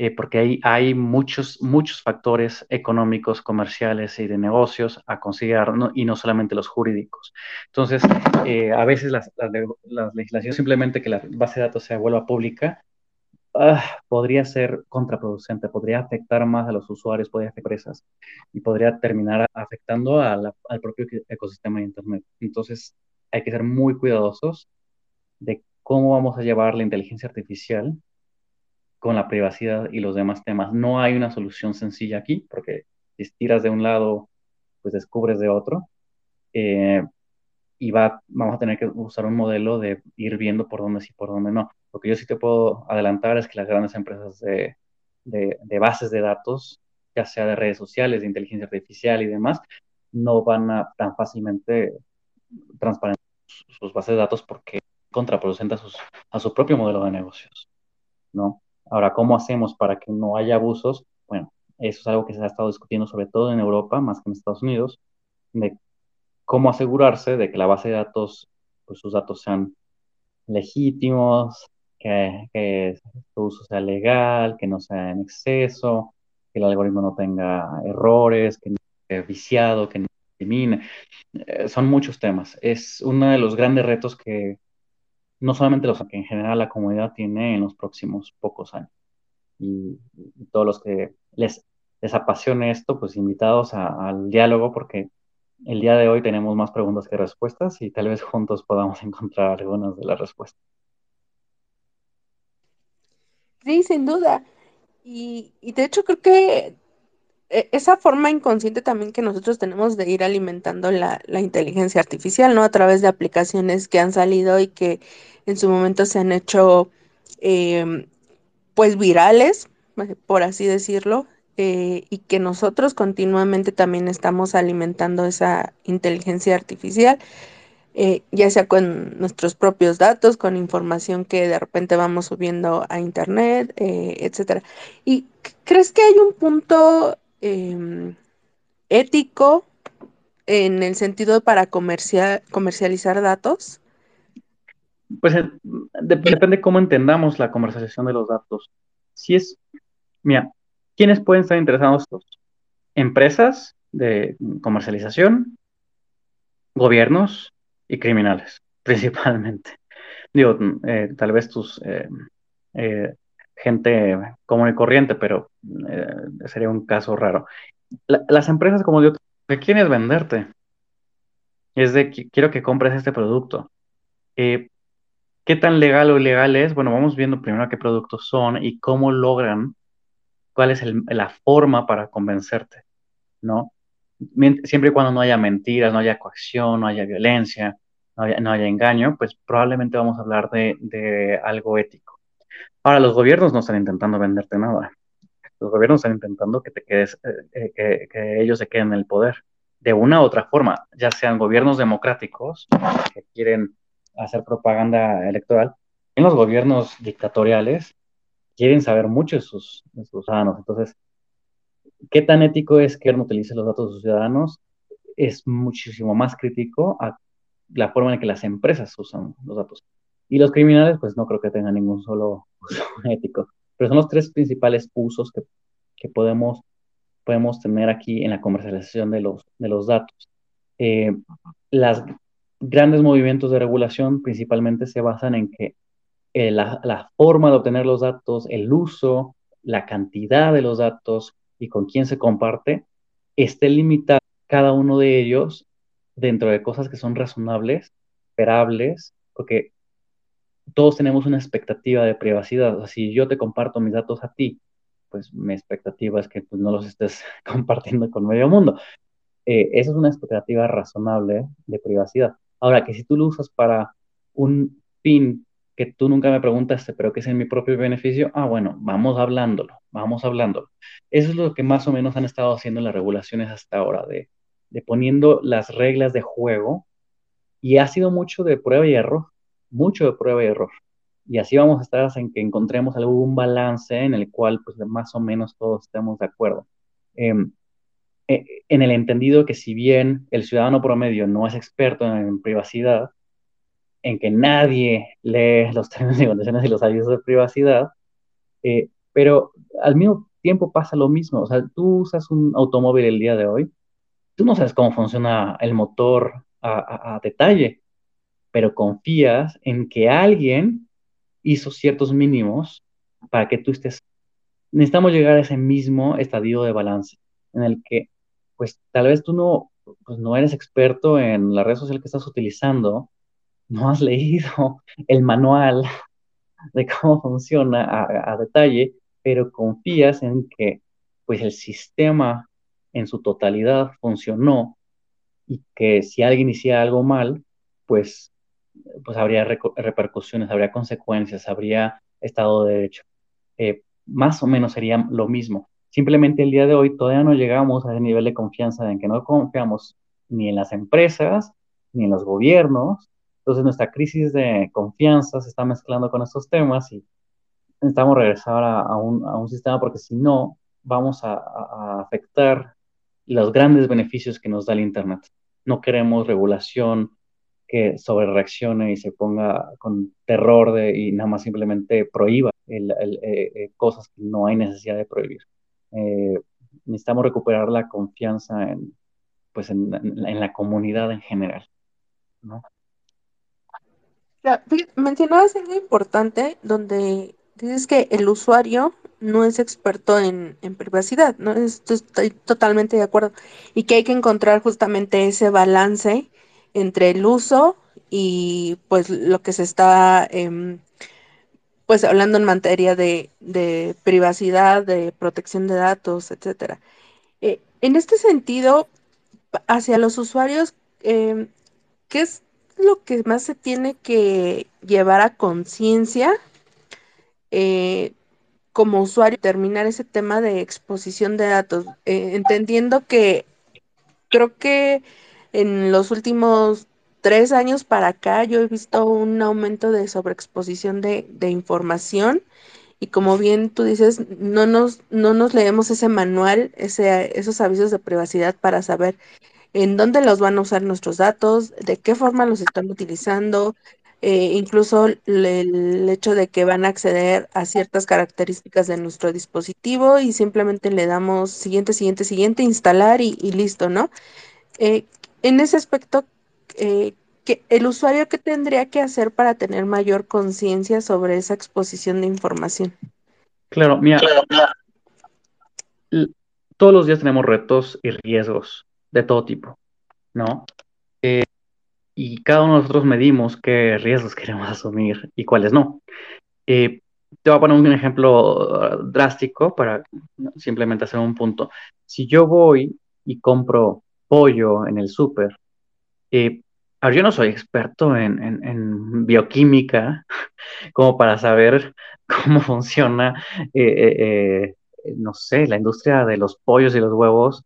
Eh, porque hay, hay muchos, muchos factores económicos, comerciales y de negocios a considerar, y no solamente los jurídicos. Entonces, eh, a veces las, las, legislaciones simplemente que la base de datos se vuelva pública Ah, podría ser contraproducente, podría afectar más a los usuarios, podría afectar a empresas y podría terminar afectando al propio ecosistema de Internet. Entonces, hay que ser muy cuidadosos de cómo vamos a llevar la inteligencia artificial con la privacidad y los demás temas. No hay una solución sencilla aquí, porque si tiras de un lado, pues descubres de otro. Eh, y va, vamos a tener que usar un modelo de ir viendo por dónde sí, por dónde no. Lo que yo sí te puedo adelantar es que las grandes empresas de, de, bases de datos, ya sea de redes sociales, de inteligencia artificial y demás, no van a tan fácilmente transparentar sus, bases de datos porque contraproducente a, sus, a su propio modelo de negocios, ¿no? Ahora, ¿cómo hacemos para que no haya abusos? Bueno, eso es algo que se ha estado discutiendo sobre todo en Europa, más que en Estados Unidos, de cómo asegurarse de que la base de datos, pues sus datos sean legítimos, que, su uso sea legal, que no sea en exceso, que el algoritmo no tenga errores, que no esté viciado, que no elimine. Eh, son muchos temas. Es uno de los grandes retos que no solamente los que en general la comunidad tiene en los próximos pocos años. y, todos los que les, les apasione esto, pues invitados al diálogo porque el día de hoy tenemos más preguntas que respuestas y tal vez juntos podamos encontrar algunas de las respuestas. Sí, sin duda. Y, y de hecho creo que esa forma inconsciente también que nosotros tenemos de ir alimentando la, la, inteligencia artificial, ¿no? A través de aplicaciones que han salido y que en su momento se han hecho, eh, pues, virales, por así decirlo, eh, y que nosotros continuamente también estamos alimentando esa inteligencia artificial, eh, ya sea con nuestros propios datos, con información que de repente vamos subiendo a internet, eh, etcétera. ¿Y crees que hay un punto em, ético en el sentido para comercial, comercializar datos? Pues depende cómo entendamos la comercialización de los datos. Si es, mira, ¿Quiénes pueden estar interesados? Empresas de comercialización, gobiernos y criminales, principalmente. Digo, eh, tal vez tus eh, eh, gente común y corriente, pero sería un caso raro. las empresas, como digo, que quieren venderte. Es de, quiero que compres este producto. ¿Qué tan legal o ilegal es? Bueno, vamos viendo primero qué productos son y cómo logran cuál es la forma para convencerte, ¿no? Siempre y cuando no haya mentiras, no haya coacción, no haya violencia, no haya, engaño, pues probablemente vamos a hablar de, algo ético. Ahora, los gobiernos no están intentando venderte nada. Los gobiernos están intentando que te quedes, eh, eh, que, ellos se queden en el poder de una u otra forma, ya sean gobiernos democráticos que quieren hacer propaganda electoral, en los gobiernos dictatoriales quieren saber mucho de sus, ciudadanos. Entonces, ¿qué tan ético es que no utilice los datos de sus ciudadanos? Es muchísimo más crítico a la forma en que las empresas usan los datos. Y los criminales, pues no creo que tengan ningún solo ético. Pero son los tres principales usos que, que podemos, podemos tener aquí en la comercialización de los, de los datos. Eh, los grandes movimientos de regulación principalmente se basan en que eh, la, forma de obtener los datos, el uso, la cantidad de los datos y con quién se comparte, esté limitado cada uno de ellos dentro de cosas que son razonables, esperables, porque todos tenemos una expectativa de privacidad. O sea, si yo te comparto mis datos a ti, pues mi expectativa es que pues, no los estés compartiendo con medio mundo. Eh, esa es una expectativa razonable de privacidad. Ahora, que si tú lo usas para un fin que tú nunca me preguntaste, pero que es en mi propio beneficio, ah, bueno, vamos hablándolo, vamos hablándolo. Eso es lo que más o menos han estado haciendo las regulaciones hasta ahora, de, de poniendo las reglas de juego, y ha sido mucho de prueba y error, mucho de prueba y error. Y así vamos a estar en que encontremos algún balance en el cual, pues, más o menos todos estemos de acuerdo. Em, e, en el entendido que si bien el ciudadano promedio no es experto en privacidad, en que nadie lee los términos y condiciones y los avisos de privacidad, eh, pero al mismo tiempo pasa lo mismo. O sea, tú usas un automóvil el día de hoy, tú no sabes cómo funciona el motor a, detalle, pero confías en que alguien hizo ciertos mínimos para que tú estés. Necesitamos llegar a ese mismo estadio de balance en el que, pues, tal vez tú no, pues, no eres experto en la red social que estás utilizando, no has leído el manual de cómo funciona a, detalle, pero confías en que pues el sistema en su totalidad funcionó y que si alguien hiciera algo mal, pues, pues habría repercusiones, habría consecuencias, habría Estado de Derecho. Eh, más o menos sería lo mismo. Simplemente el día de hoy todavía no llegamos a ese nivel de confianza en que no confiamos ni en las empresas, ni en los gobiernos, entonces nuestra crisis de confianza se está mezclando con estos temas y necesitamos regresar a, un, sistema porque si no vamos a, afectar los grandes beneficios que nos da el Internet. No queremos regulación que sobre reaccione y se ponga con terror de, y nada más simplemente prohíba eh, eh, cosas que no hay necesidad de prohibir. Eh, necesitamos recuperar la confianza en, pues en, en la comunidad en general. ¿no? mencionabas algo importante donde dices que el usuario no es experto en, privacidad, ¿no? Estoy totalmente de acuerdo. Y que hay que encontrar justamente ese balance entre el uso y pues lo que se está em, pues hablando en materia de, privacidad, de protección de datos, etcétera. Eh, en este sentido, hacia los usuarios, em, ¿qué es lo que más se tiene que llevar a conciencia eh, como usuario, terminar ese tema de exposición de datos, eh, entendiendo que creo que en los últimos tres años para acá yo he visto un aumento de sobreexposición de, información y como bien tú dices, no nos, no nos leemos ese manual, ese, esos avisos de privacidad para saber en dónde los van a usar nuestros datos, de qué forma los están utilizando, eh, incluso el, hecho de que van a acceder a ciertas características de nuestro dispositivo y simplemente le damos siguiente, siguiente, siguiente, instalar y, listo, ¿no? Eh, en ese aspecto, eh, el usuario qué tendría que hacer para tener mayor conciencia sobre esa exposición de información. Claro, mira, todos los días tenemos retos y riesgos de todo tipo, ¿no? y cada uno de nosotros medimos qué riesgos queremos asumir y cuáles no. Eh, te voy a poner un ejemplo drástico para simplemente hacer un punto. Si yo voy y compro pollo en el súper, eh, yo no soy experto en, bioquímica como para saber cómo funciona, eh, no sé, la industria de los pollos y los huevos,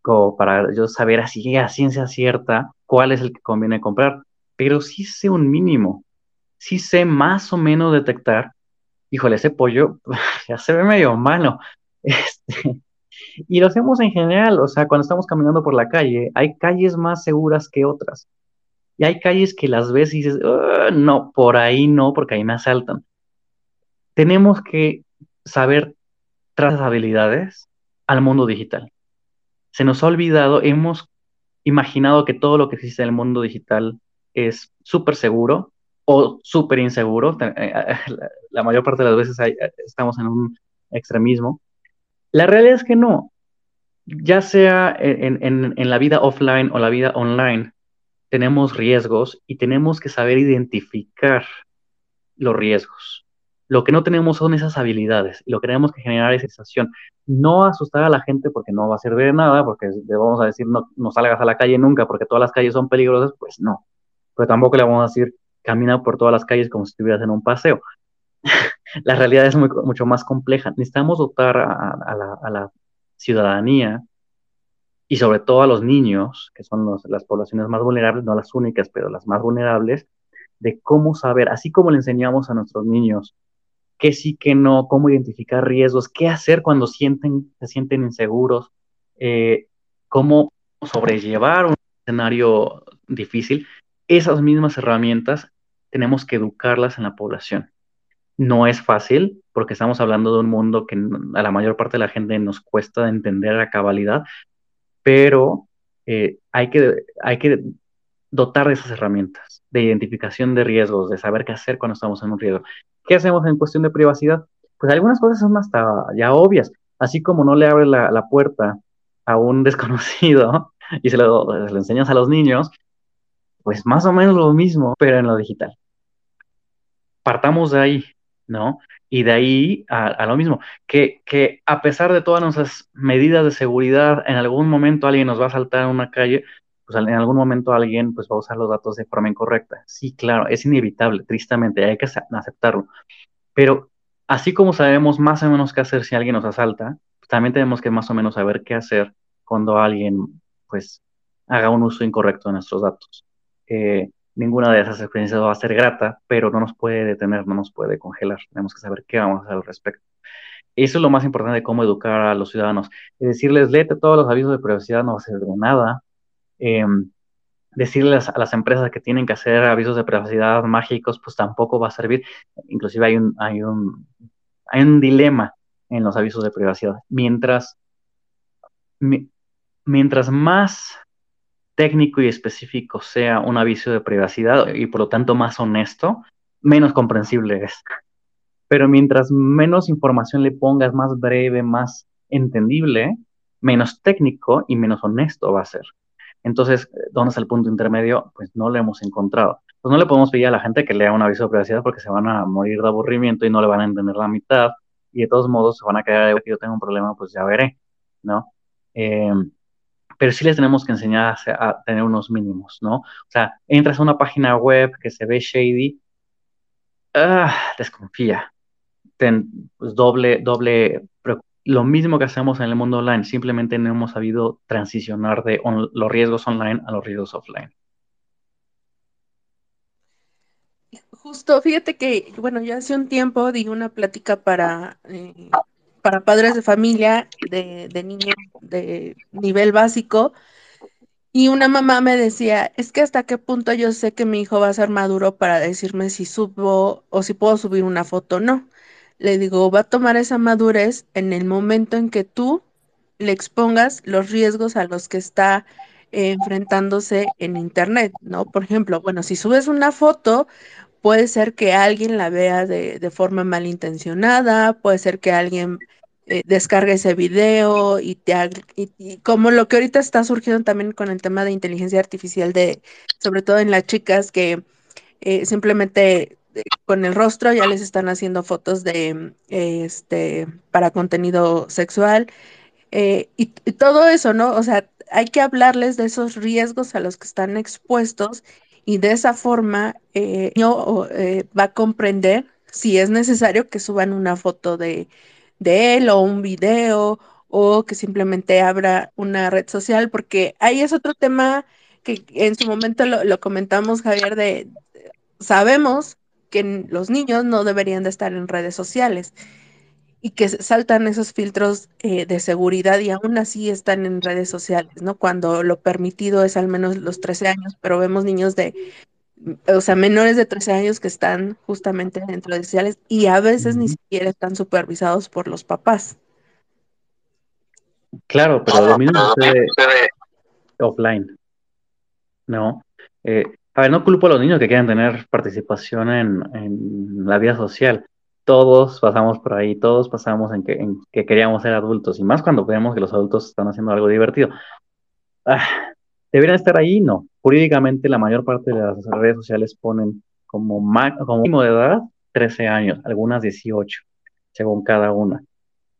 como para yo saber así a ciencia cierta cuál es el que conviene comprar, pero sí sé un mínimo, sí sé más o menos detectar, híjole, ese pollo ya se ve medio malo. Este, y lo hacemos en general, o sea, cuando estamos caminando por la calle, hay calles más seguras que otras. Y hay calles que las ves y dices, no, por ahí no, porque ahí me asaltan. Tenemos que saber tras habilidades al mundo digital. Se nos ha olvidado, hemos imaginado que todo lo que existe en el mundo digital es súper seguro o súper inseguro. Eh, la, mayor parte de las veces eh, estamos en un extremismo. La realidad es que no. Ya sea en, en la vida offline o la vida online, tenemos riesgos y tenemos que saber identificar los riesgos. Lo que no tenemos son esas habilidades lo que tenemos que generar es sensación. No asustar a la gente porque no va a servir de nada, porque le vamos a decir no, no salgas a la calle nunca porque todas las calles son peligrosas, pues no. Pero tampoco le vamos a decir camina por todas las calles como si estuvieras en un paseo. la realidad es mucho más compleja. Necesitamos dotar a, la, ciudadanía y sobre todo a los niños, que son las poblaciones más vulnerables, no las únicas, pero las más vulnerables, de cómo saber, así como le enseñamos a nuestros niños qué sí, qué no, cómo identificar riesgos, qué hacer cuando sienten, se sienten inseguros, eh, cómo sobrellevar un escenario difícil. Esas mismas herramientas tenemos que educarlas en la población. No es fácil porque estamos hablando de un mundo que a la mayor parte de la gente nos cuesta entender a cabalidad, pero eh, hay, que, hay que dotar de esas herramientas de identificación de riesgos, de saber qué hacer cuando estamos en un riesgo. ¿Qué hacemos en cuestión de privacidad? Pues algunas cosas son hasta ya obvias, así como no le abres la, puerta a un desconocido y se lo, enseñas a los niños, pues más o menos lo mismo, pero en lo digital. Partamos de ahí, ¿no? Y de ahí a, lo mismo, que, que, a pesar de todas nuestras medidas de seguridad, en algún momento alguien nos va a saltar en una calle, pues en algún momento alguien pues va a usar los datos de forma incorrecta. Sí, claro, es inevitable, tristemente, hay que aceptarlo. Pero así como sabemos más o menos qué hacer si alguien nos asalta, pues, también tenemos que más o menos saber qué hacer cuando alguien pues haga un uso incorrecto de nuestros datos. Eh, ninguna de esas experiencias va a ser grata, pero no nos puede detener, no nos puede congelar. Tenemos que saber qué vamos a hacer al respecto. Eso es lo más importante de cómo educar a los ciudadanos. Es decirles, léete todos los avisos de privacidad, no va a servir de nada. Em, decirles a las empresas que tienen que hacer avisos de privacidad mágicos, pues tampoco va a servir. Inclusive hay un, hay un, hay un dilema en los avisos de privacidad. Mientras, mientras más técnico y específico sea un aviso de privacidad y por lo tanto más honesto, menos comprensible es. pero mientras menos información le pongas, más breve, más entendible, menos técnico y menos honesto va a ser. Entonces, ¿dónde está el punto intermedio? Pues no lo hemos encontrado. Pues no le podemos pedir a la gente que lea un aviso de privacidad porque se van a morir de aburrimiento y no le van a entender la mitad y de todos modos se van a quedar, yo tengo un problema, pues ya veré, ¿no? Em, pero sí les tenemos que enseñar a, tener unos mínimos, ¿no? O sea, entras a una página web que se ve shady, ah, desconfía, pues doble, doble, lo mismo que hacemos en el mundo online, simplemente no hemos sabido transicionar de los riesgos online a los riesgos offline. Justo, fíjate que, bueno, yo hace un tiempo di una plática para, eh, para padres de familia de, niños de nivel básico y una mamá me decía, es que hasta qué punto yo sé que mi hijo va a ser maduro para decirme si subo o si puedo subir una foto o no. Le digo, va a tomar esa madurez en el momento en que tú le expongas los riesgos a los que está enfrentándose en Internet, ¿no? Por ejemplo, bueno, si subes una foto, puede ser que alguien la vea de, forma malintencionada, puede ser que alguien eh, descargue ese video y te y, como lo que ahorita está surgiendo también con el tema de inteligencia artificial de sobre todo en las chicas que eh, simplemente eh, con el rostro ya les están haciendo fotos de este para contenido sexual y, y, todo eso, ¿no? O sea, hay que hablarles de esos riesgos a los que están expuestos y de esa forma eh, eh, va a comprender si es necesario que suban una foto de, él o un video o que simplemente abra una red social, porque ahí es otro tema que en su momento lo, comentamos, Javier, de sabemos que los niños no deberían de estar en redes sociales y que saltan esos filtros eh, de seguridad y aún así están en redes sociales, ¿no? Cuando lo permitido es al menos los 13 años, pero vemos niños de, o sea, menores de 13 años que están justamente en redes sociales y a veces ni siquiera están supervisados por los papás. Claro, pero lo mismo sucede offline, ¿no? Eh, a ver, no culpo a los niños que quieran tener participación en, en la vida social, todos pasamos por ahí, todos pasamos en que, queríamos ser adultos, y más cuando vemos que los adultos están haciendo algo divertido. Ah, ¿Deberían estar ahí? No. Jurídicamente la mayor parte de las redes sociales ponen como, mínimo de edad 13 años, algunas 18, según cada una.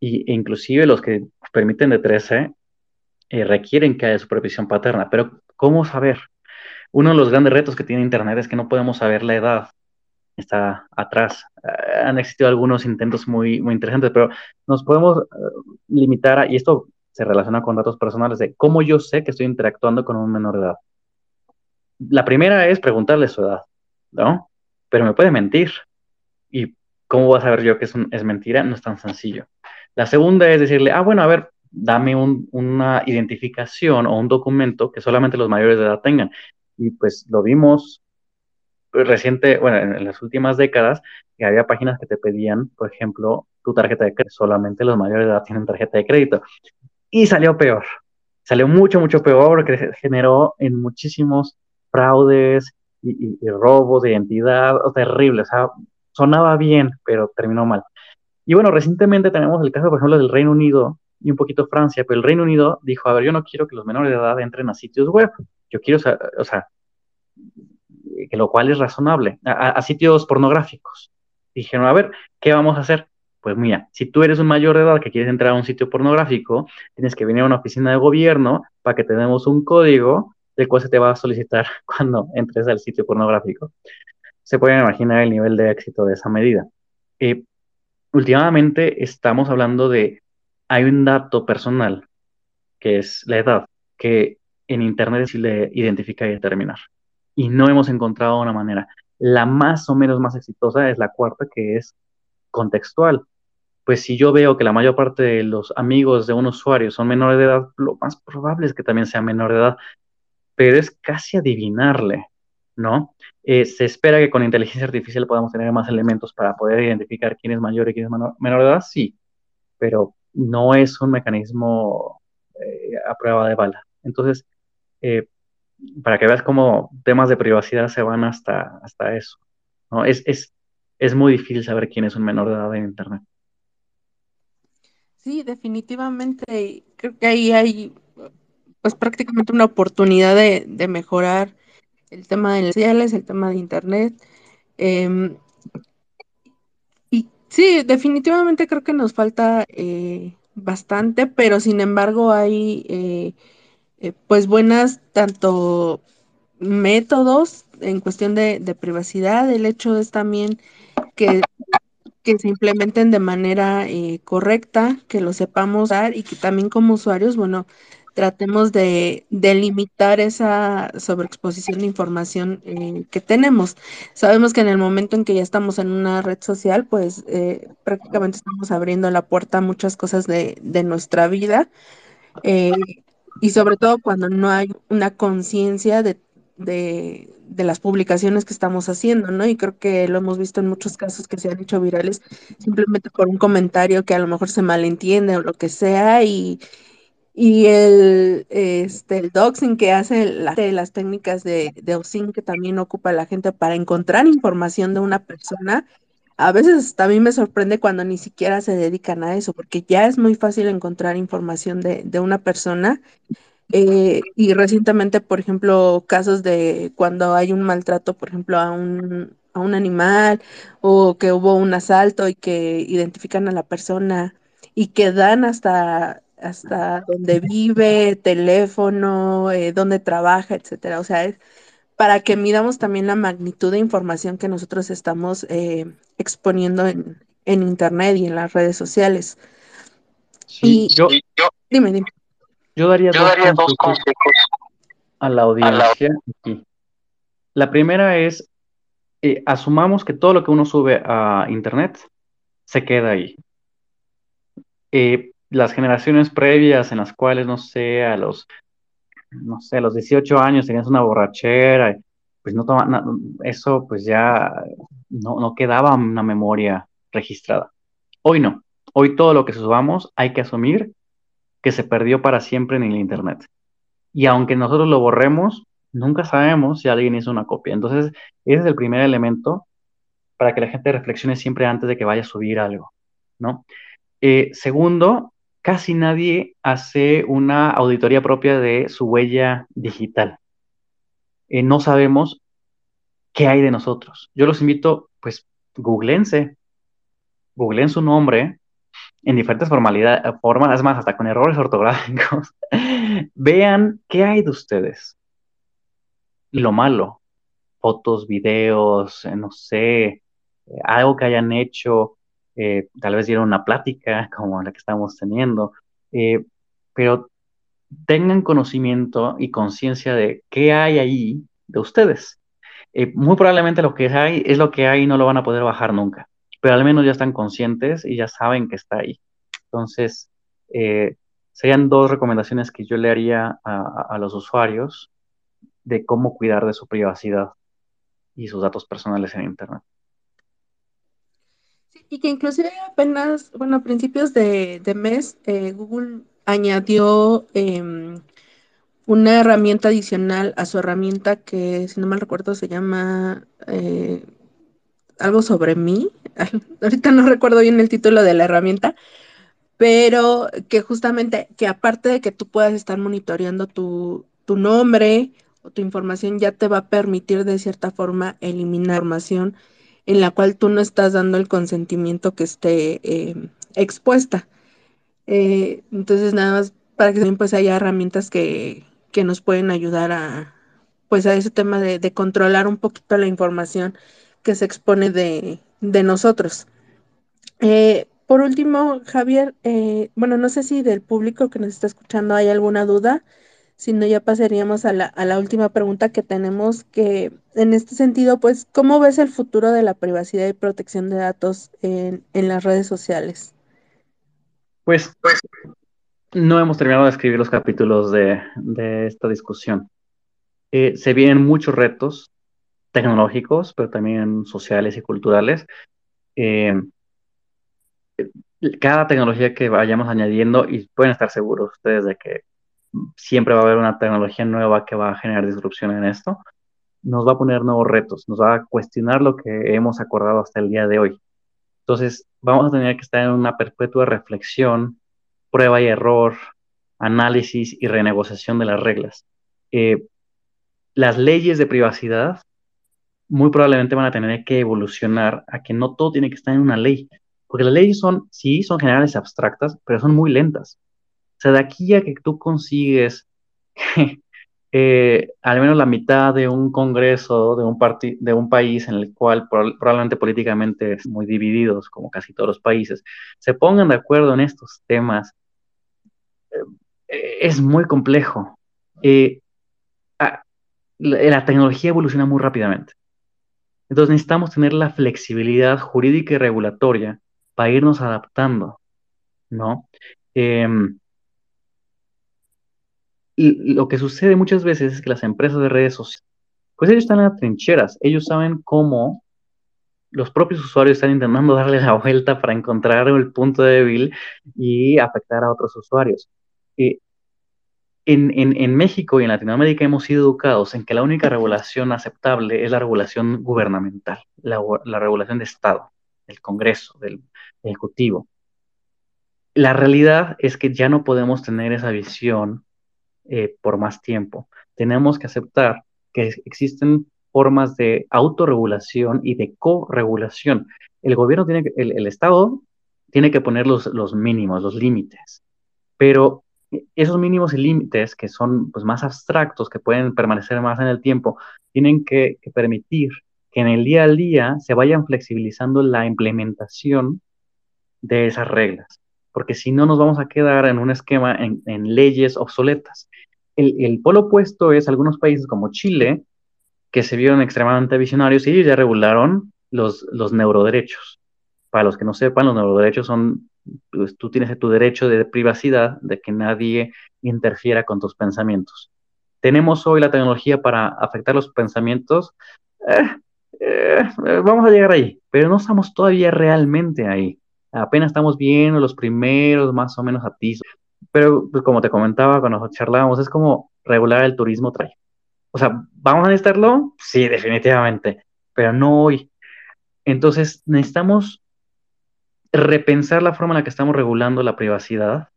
Y, e inclusive los que permiten de 13 eh, requieren que haya supervisión paterna. Pero ¿cómo saber? Uno de los grandes retos que tiene Internet es que no podemos saber la edad está atrás. Eh, han existido algunos intentos muy, muy interesantes, pero nos podemos eh, limitar a, y esto se relaciona con datos personales, de cómo yo sé que estoy interactuando con un menor de edad. La primera es preguntarle su edad, ¿no? Pero me puede mentir. ¿Y cómo voy a saber yo que es, es mentira? No es tan sencillo. La segunda es decirle, ah, bueno, a ver, dame una identificación o un documento que solamente los mayores de edad tengan. Y pues lo vimos reciente, bueno, en, las últimas décadas, que había páginas que te pedían, por ejemplo, tu tarjeta de crédito. Solamente los mayores de edad tienen tarjeta de crédito. Y salió peor. Salió mucho, mucho peor porque generó en muchísimos fraudes y, robos de identidad. Terrible. O sea, sonaba bien, pero terminó mal. Y bueno, recientemente tenemos el caso, por ejemplo, del Reino Unido y un poquito Francia, pero el Reino Unido dijo, a ver, yo no quiero que los menores de edad entren a sitios web. Yo quiero, o sea lo cual es razonable, a, sitios pornográficos. Dijeron, a ver, ¿qué vamos a hacer? Pues mira, si tú eres un mayor de edad que quieres entrar a un sitio pornográfico, tienes que venir a una oficina de gobierno para que tenemos un código del cual se te va a solicitar cuando entres al sitio pornográfico. Se pueden imaginar el nivel de éxito de esa medida. Eh, últimamente estamos hablando de, hay un dato personal, que es la edad, que en Internet es le identificar y determinar y no hemos encontrado una manera. La más o menos más exitosa es la cuarta, que es contextual. Pues si yo veo que la mayor parte de los amigos de un usuario son menores de edad, lo más probable es que también sea menor de edad, pero es casi adivinarle, ¿no? Eh, se espera que con inteligencia artificial podamos tener más elementos para poder identificar quién es mayor y quién es menor, de edad, sí, pero no es un mecanismo eh, a prueba de bala. Entonces, eh, para que veas cómo temas de privacidad se van hasta, hasta eso. ¿no? Es, es, es muy difícil saber quién es un menor de edad en Internet. Sí, definitivamente. Creo que ahí hay pues prácticamente una oportunidad de, mejorar el tema de las sociales, el tema de Internet. Em, y sí, definitivamente creo que nos falta eh, bastante, pero sin embargo hay eh, eh, pues buenas tanto métodos en cuestión de, privacidad. El hecho es también que que se implementen de manera eh, correcta, que lo sepamos dar y que también como usuarios, bueno, tratemos de, limitar esa sobreexposición de información eh, que tenemos. Sabemos que en el momento en que ya estamos en una red social, pues eh, prácticamente estamos abriendo la puerta a muchas cosas de, de nuestra vida y sobre todo cuando no hay una conciencia de de, las publicaciones que estamos haciendo, ¿no? Y creo que lo hemos visto en muchos casos que se han hecho virales simplemente por un comentario que a lo mejor se malentiende o lo que sea y, y el, este, el doxing que hace las técnicas de, de OSIN que también ocupa la gente para encontrar información de una persona, a veces también me sorprende cuando ni siquiera se dedican a eso, porque ya es muy fácil encontrar información de, de una persona eh, y recientemente, por ejemplo, casos de cuando hay un maltrato, por ejemplo, a un, a un animal o que hubo un asalto y que identifican a la persona y que dan hasta, hasta donde vive, teléfono, eh, dónde trabaja, etcétera. O sea, es para que midamos también la magnitud de información que nosotros estamos eh, exponiendo en, en, Internet y en las redes sociales. y yo, dime, dime. Yo daría, dos, consejos a la audiencia La primera es, eh, asumamos que todo lo que uno sube a Internet se queda ahí. Eh, las generaciones previas en las cuales, no sé, a los, no sé, a los 18 años tenías una borrachera, pues no toma, eso pues ya no, no quedaba una memoria registrada. Hoy no. Hoy todo lo que subamos hay que asumir que se perdió para siempre en el Internet. Y aunque nosotros lo borremos, nunca sabemos si alguien hizo una copia. Entonces, ese es el primer elemento para que la gente reflexione siempre antes de que vaya a subir algo, ¿no? Eh, segundo, casi nadie hace una auditoría propia de su huella digital. Eh, no sabemos qué hay de nosotros. Yo los invito, pues, googlense, googleen su nombre, en diferentes formalidades, formas, más, hasta con errores ortográficos, vean qué hay de ustedes. Lo malo, fotos, videos, eh, no sé, eh, algo que hayan hecho, eh, tal vez dieron una plática como la que estamos teniendo, pero tengan conocimiento y conciencia de qué hay ahí de ustedes. muy probablemente lo que hay es lo que hay y no lo van a poder bajar nunca pero al menos ya están conscientes y ya saben que está ahí. Entonces, eh, serían dos recomendaciones que yo le haría a, los usuarios de cómo cuidar de su privacidad y sus datos personales en Internet. Y que inclusive apenas, bueno, a principios de, mes, eh, Google añadió em, una herramienta adicional a su herramienta que, si no mal recuerdo, se llama eh, algo sobre mí. Ahorita no recuerdo bien el título de la herramienta, pero que justamente, que aparte de que tú puedas estar monitoreando tu, nombre o tu información, ya te va a permitir de cierta forma eliminar información en la cual tú no estás dando el consentimiento que esté eh, expuesta. Eh, entonces, nada más para que también pues haya herramientas que, que nos pueden ayudar a pues a ese tema de, de controlar un poquito la información que se expone de, nosotros. Eh, por último, Javier, eh, bueno, no sé si del público que nos está escuchando hay alguna duda, si no ya pasaríamos a la, a la última pregunta que tenemos, que en este sentido, pues, ¿cómo ves el futuro de la privacidad y protección de datos en, las redes sociales? Pues, pues, no hemos terminado de escribir los capítulos de, esta discusión. Eh, se vienen muchos retos, tecnológicos, pero también sociales y culturales. Eh, cada tecnología que vayamos añadiendo, y pueden estar seguros ustedes de que siempre va a haber una tecnología nueva que va a generar disrupción en esto, nos va a poner nuevos retos, nos va a cuestionar lo que hemos acordado hasta el día de hoy. Entonces, vamos a tener que estar en una perpetua reflexión, prueba y error, análisis y renegociación de las reglas. Eh, las leyes de privacidad muy probablemente van a tener que evolucionar a que no todo tiene que estar en una ley, porque las leyes son, sí, son generales abstractas, pero son muy lentas. Sea, de aquí a que tú consigues eh, al menos la mitad de un congreso de un, país en el cual probablemente políticamente es muy divididos, como casi todos los países, se pongan de acuerdo en estos temas, eh, es muy complejo. Eh, la, tecnología evoluciona muy rápidamente. Entonces necesitamos tener la flexibilidad jurídica y regulatoria para irnos adaptando, ¿no? Em, lo que sucede muchas veces es que las empresas de redes sociales, pues ellos están en las trincheras, ellos saben cómo los propios usuarios están intentando darle la vuelta para encontrar el punto débil y afectar a otros usuarios. Eh, en, México y en Latinoamérica hemos sido educados en que la única regulación aceptable es la regulación gubernamental, la, regulación de Estado, del Congreso, del Ejecutivo. La realidad es que ya no podemos tener esa visión eh, por más tiempo. Tenemos que aceptar que existen formas de autorregulación y de corregulación. El gobierno tiene el, Estado tiene que poner los, mínimos, los límites, pero esos mínimos y límites que son pues, más abstractos, que pueden permanecer más en el tiempo, tienen que, permitir que en el día al día se vayan flexibilizando la implementación de esas reglas, porque si no nos vamos a quedar en un esquema en, leyes obsoletas. El, polo opuesto es algunos países como Chile, que se vieron extremadamente visionarios y ellos ya regularon los, los neuroderechos. Para los que no sepan, los neuroderechos son pues, tú tienes tu derecho de privacidad, de que nadie interfiera con tus pensamientos. ¿Tenemos hoy la tecnología para afectar los pensamientos? Eh, eh, vamos a llegar ahí, pero no estamos todavía realmente ahí. Apenas estamos viendo los primeros, más o menos atisbos. Pero pues, como te comentaba cuando charlábamos, es como regular el turismo trae. O sea, ¿vamos a necesitarlo? Sí, definitivamente, pero no hoy. Entonces, necesitamos repensar la forma en la que estamos regulando la privacidad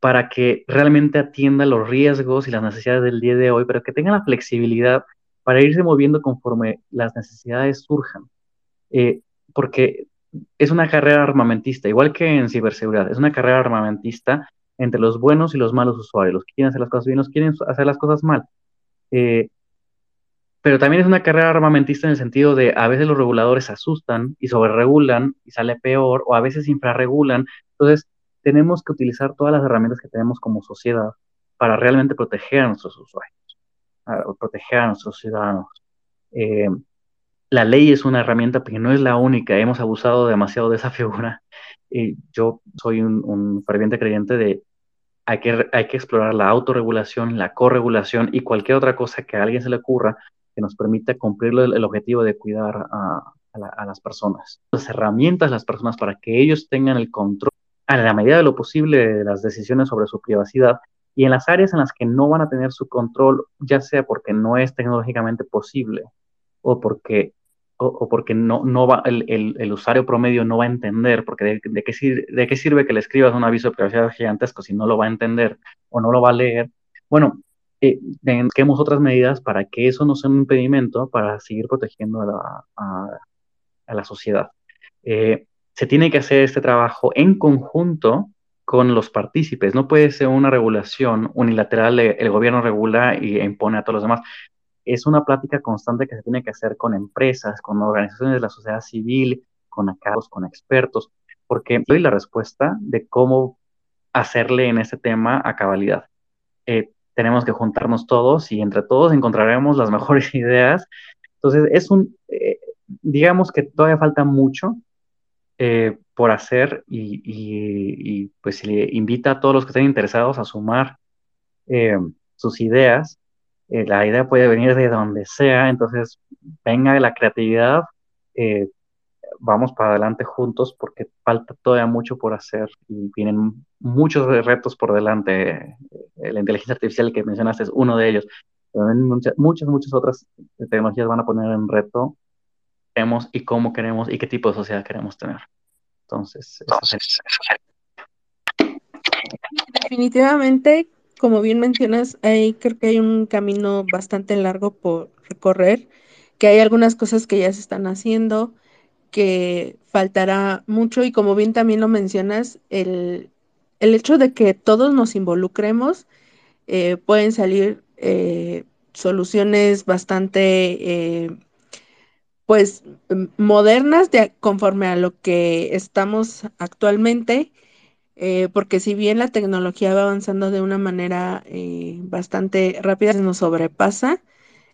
para que realmente atienda los riesgos y las necesidades del día de hoy, pero que tenga la flexibilidad para irse moviendo conforme las necesidades surjan. Eh, porque es una carrera armamentista, igual que en ciberseguridad, es una carrera armamentista entre los buenos y los malos usuarios, los que quieren hacer las cosas bien, los que quieren hacer las cosas mal. Eh, pero también es una carrera armamentista en el sentido de a veces los reguladores asustan y sobreregulan y sale peor, o a veces infrarregulan. Entonces, tenemos que utilizar todas las herramientas que tenemos como sociedad para realmente proteger a nuestros usuarios, proteger a nuestros ciudadanos. Eh, la ley es una herramienta, pero no es la única. Hemos abusado demasiado de esa figura. Y yo soy un, ferviente creyente de hay que, hay que explorar la autorregulación, la corregulación y cualquier otra cosa que a alguien se le ocurra que nos permita cumplir el, objetivo de cuidar a, las personas. Las herramientas, las personas, para que ellos tengan el control a la medida de lo posible de las decisiones sobre su privacidad y en las áreas en las que no van a tener su control, ya sea porque no es tecnológicamente posible o porque, o, porque no, no va, el, el, usuario promedio no va a entender, porque de, qué sirve que le escribas un aviso de privacidad gigantesco si no lo va a entender o no lo va a leer. Bueno, eh, otras medidas para que eso no sea un impedimento para seguir protegiendo a la, sociedad. Eh, se tiene que hacer este trabajo en conjunto con los partícipes. No puede ser una regulación unilateral, el gobierno regula y impone a todos los demás. Es una plática constante que se tiene que hacer con empresas, con organizaciones de la sociedad civil, con académicos, con expertos, porque doy la respuesta de cómo hacerle en este tema a cabalidad. Eh, tenemos que juntarnos todos y entre todos encontraremos las mejores ideas. Entonces, es un, eh, digamos que todavía falta mucho eh, por hacer y, pues le invita a todos los que estén interesados a sumar sus ideas. La idea puede venir de donde sea, entonces venga la creatividad, vamos para adelante juntos porque falta todavía mucho por hacer y vienen muchos retos por delante. Eh, la inteligencia artificial que mencionaste es uno de ellos, muchas, muchas, muchas otras tecnologías van a poner en reto queremos y cómo queremos y qué tipo de sociedad queremos tener. Entonces, definitivamente, como bien mencionas, ahí creo que hay un camino bastante largo por recorrer, que hay algunas cosas que ya se están haciendo, que faltará mucho y como bien también lo mencionas, el, el hecho de que todos nos involucremos, eh, pueden salir eh, soluciones bastante, eh, pues, modernas de, conforme a lo que estamos actualmente, porque si bien la tecnología va avanzando de una manera bastante rápida, nos sobrepasa.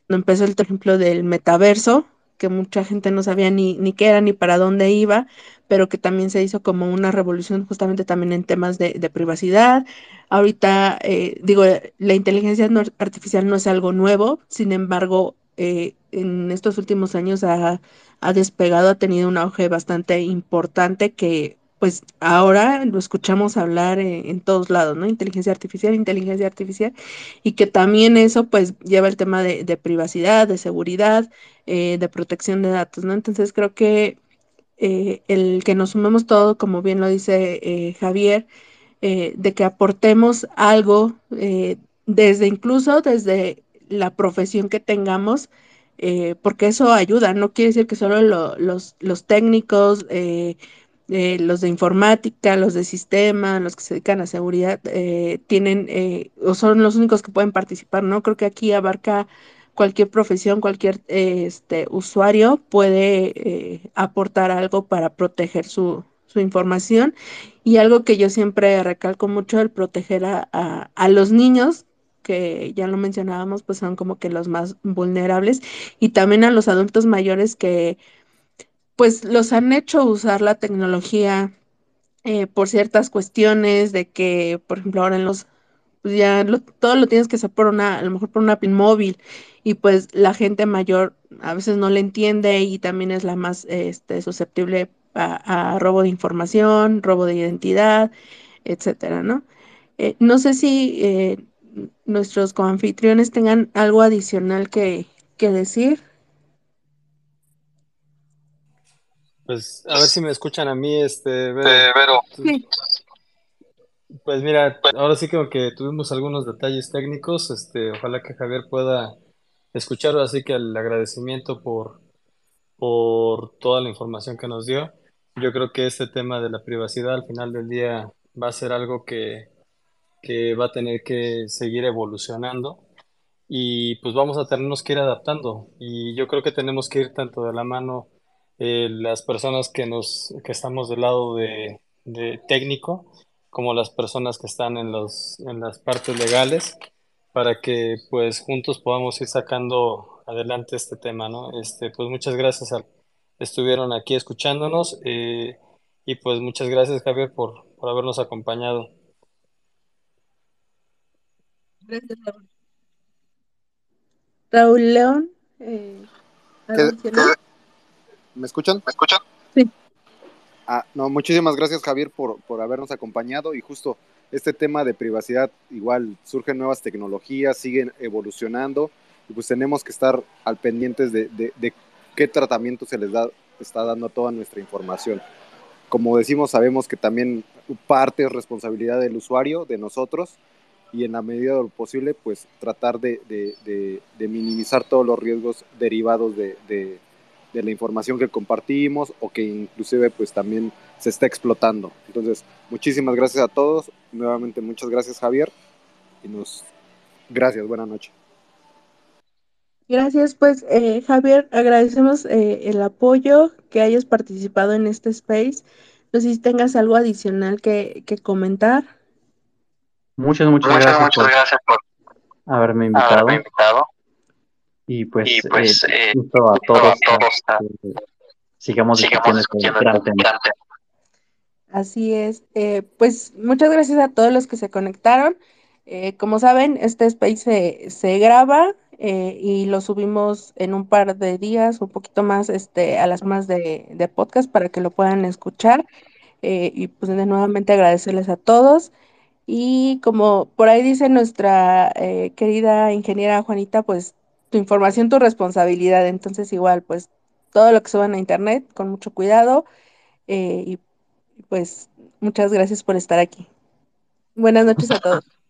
No empezó el ejemplo del metaverso, que mucha gente no sabía ni, ni qué era ni para dónde iba, pero que también se hizo como una revolución justamente también en temas de, de privacidad. Ahorita, eh, digo, la inteligencia artificial no es algo nuevo, sin embargo, eh, en estos últimos años ha, ha, despegado, ha tenido un auge bastante importante que pues ahora lo escuchamos hablar en, en, todos lados, ¿no? Inteligencia artificial, inteligencia artificial, y que también eso pues lleva el tema de, de privacidad, de seguridad, eh, de protección de datos, ¿no? Entonces creo que eh, el que nos sumemos todo, como bien lo dice eh, Javier, eh, de que aportemos algo eh, desde incluso desde la profesión que tengamos, eh, porque eso ayuda, no quiere decir que solo lo, los, los, técnicos, los de informática, los de sistema, los que se dedican a seguridad, tienen o son los únicos que pueden participar, ¿no? Creo que aquí abarca cualquier profesión, cualquier eh, este, usuario puede eh, aportar algo para proteger su, su, información. Y algo que yo siempre recalco mucho, el proteger a, a, a, los niños, que ya lo mencionábamos, pues son como que los más vulnerables, y también a los adultos mayores que pues los han hecho usar la tecnología eh, por ciertas cuestiones de que, por ejemplo, ahora en los pues ya lo, todo lo tienes que hacer por una, a lo mejor por una pin móvil y pues la gente mayor a veces no le entiende y también es la más este, susceptible a, robo de información, robo de identidad, etcétera, ¿no? Eh, no sé si eh, nuestros coanfitriones tengan algo adicional que, que decir. Pues a ver si me escuchan a mí, este, Vero. Eh, Vero. Sí. Pues mira, ahora sí creo que tuvimos algunos detalles técnicos, este, ojalá que Javier pueda escucharlo, así que el agradecimiento por, por toda la información que nos dio. Yo creo que este tema de la privacidad al final del día va a ser algo que, que va a tener que seguir evolucionando y pues vamos a tenernos que ir adaptando y yo creo que tenemos que ir tanto de la mano eh, las personas que nos que estamos del lado de, de técnico como las personas que están en, los, en las partes legales para que pues juntos podamos ir sacando adelante este tema, ¿no? Este, pues muchas gracias a estuvieron aquí escuchándonos eh, y pues muchas gracias Javier por, por habernos acompañado. Gracias, Raúl. Raúl León. Eh, ¿Me escuchan? ¿Me escuchan? Sí. Ah, no, muchísimas gracias Javier por, por habernos acompañado y justo este tema de privacidad, igual surgen nuevas tecnologías, siguen evolucionando y pues tenemos que estar al pendientes de, de, de qué tratamiento se les da, está dando a toda nuestra información. Como decimos, sabemos que también parte es responsabilidad del usuario, de nosotros, y en la medida de lo posible, pues tratar de, de, de minimizar todos los riesgos derivados de, de la información que compartimos o que inclusive pues también se está explotando. Entonces, muchísimas gracias a todos. Nuevamente, muchas gracias Javier. Y nos... Gracias, buena noche. Gracias, pues eh, Javier, agradecemos eh, el apoyo, que hayas participado en este space. No sé si tengas algo adicional que, que comentar. Muchas, muchas, muchas gracias, muchas por gracias por haberme invitado. Haberme invitado. Y pues, y pues eh, eh, a todos, a todos a, eh, sigamos, sigamos discutiendo este gran tema. Así es. Eh, pues muchas gracias a todos los que se conectaron. Eh, como saben, este space se, se graba eh, y lo subimos en un par de días, un poquito más este, a las más de, de podcast para que lo puedan escuchar. y pues de nuevamente agradecerles a todos. Y como por ahí dice nuestra querida ingeniera Juanita, pues tu información, tu responsabilidad. Entonces, igual, pues todo lo que suban a internet, con mucho cuidado. Eh, y pues muchas gracias por estar aquí. Buenas noches a todos.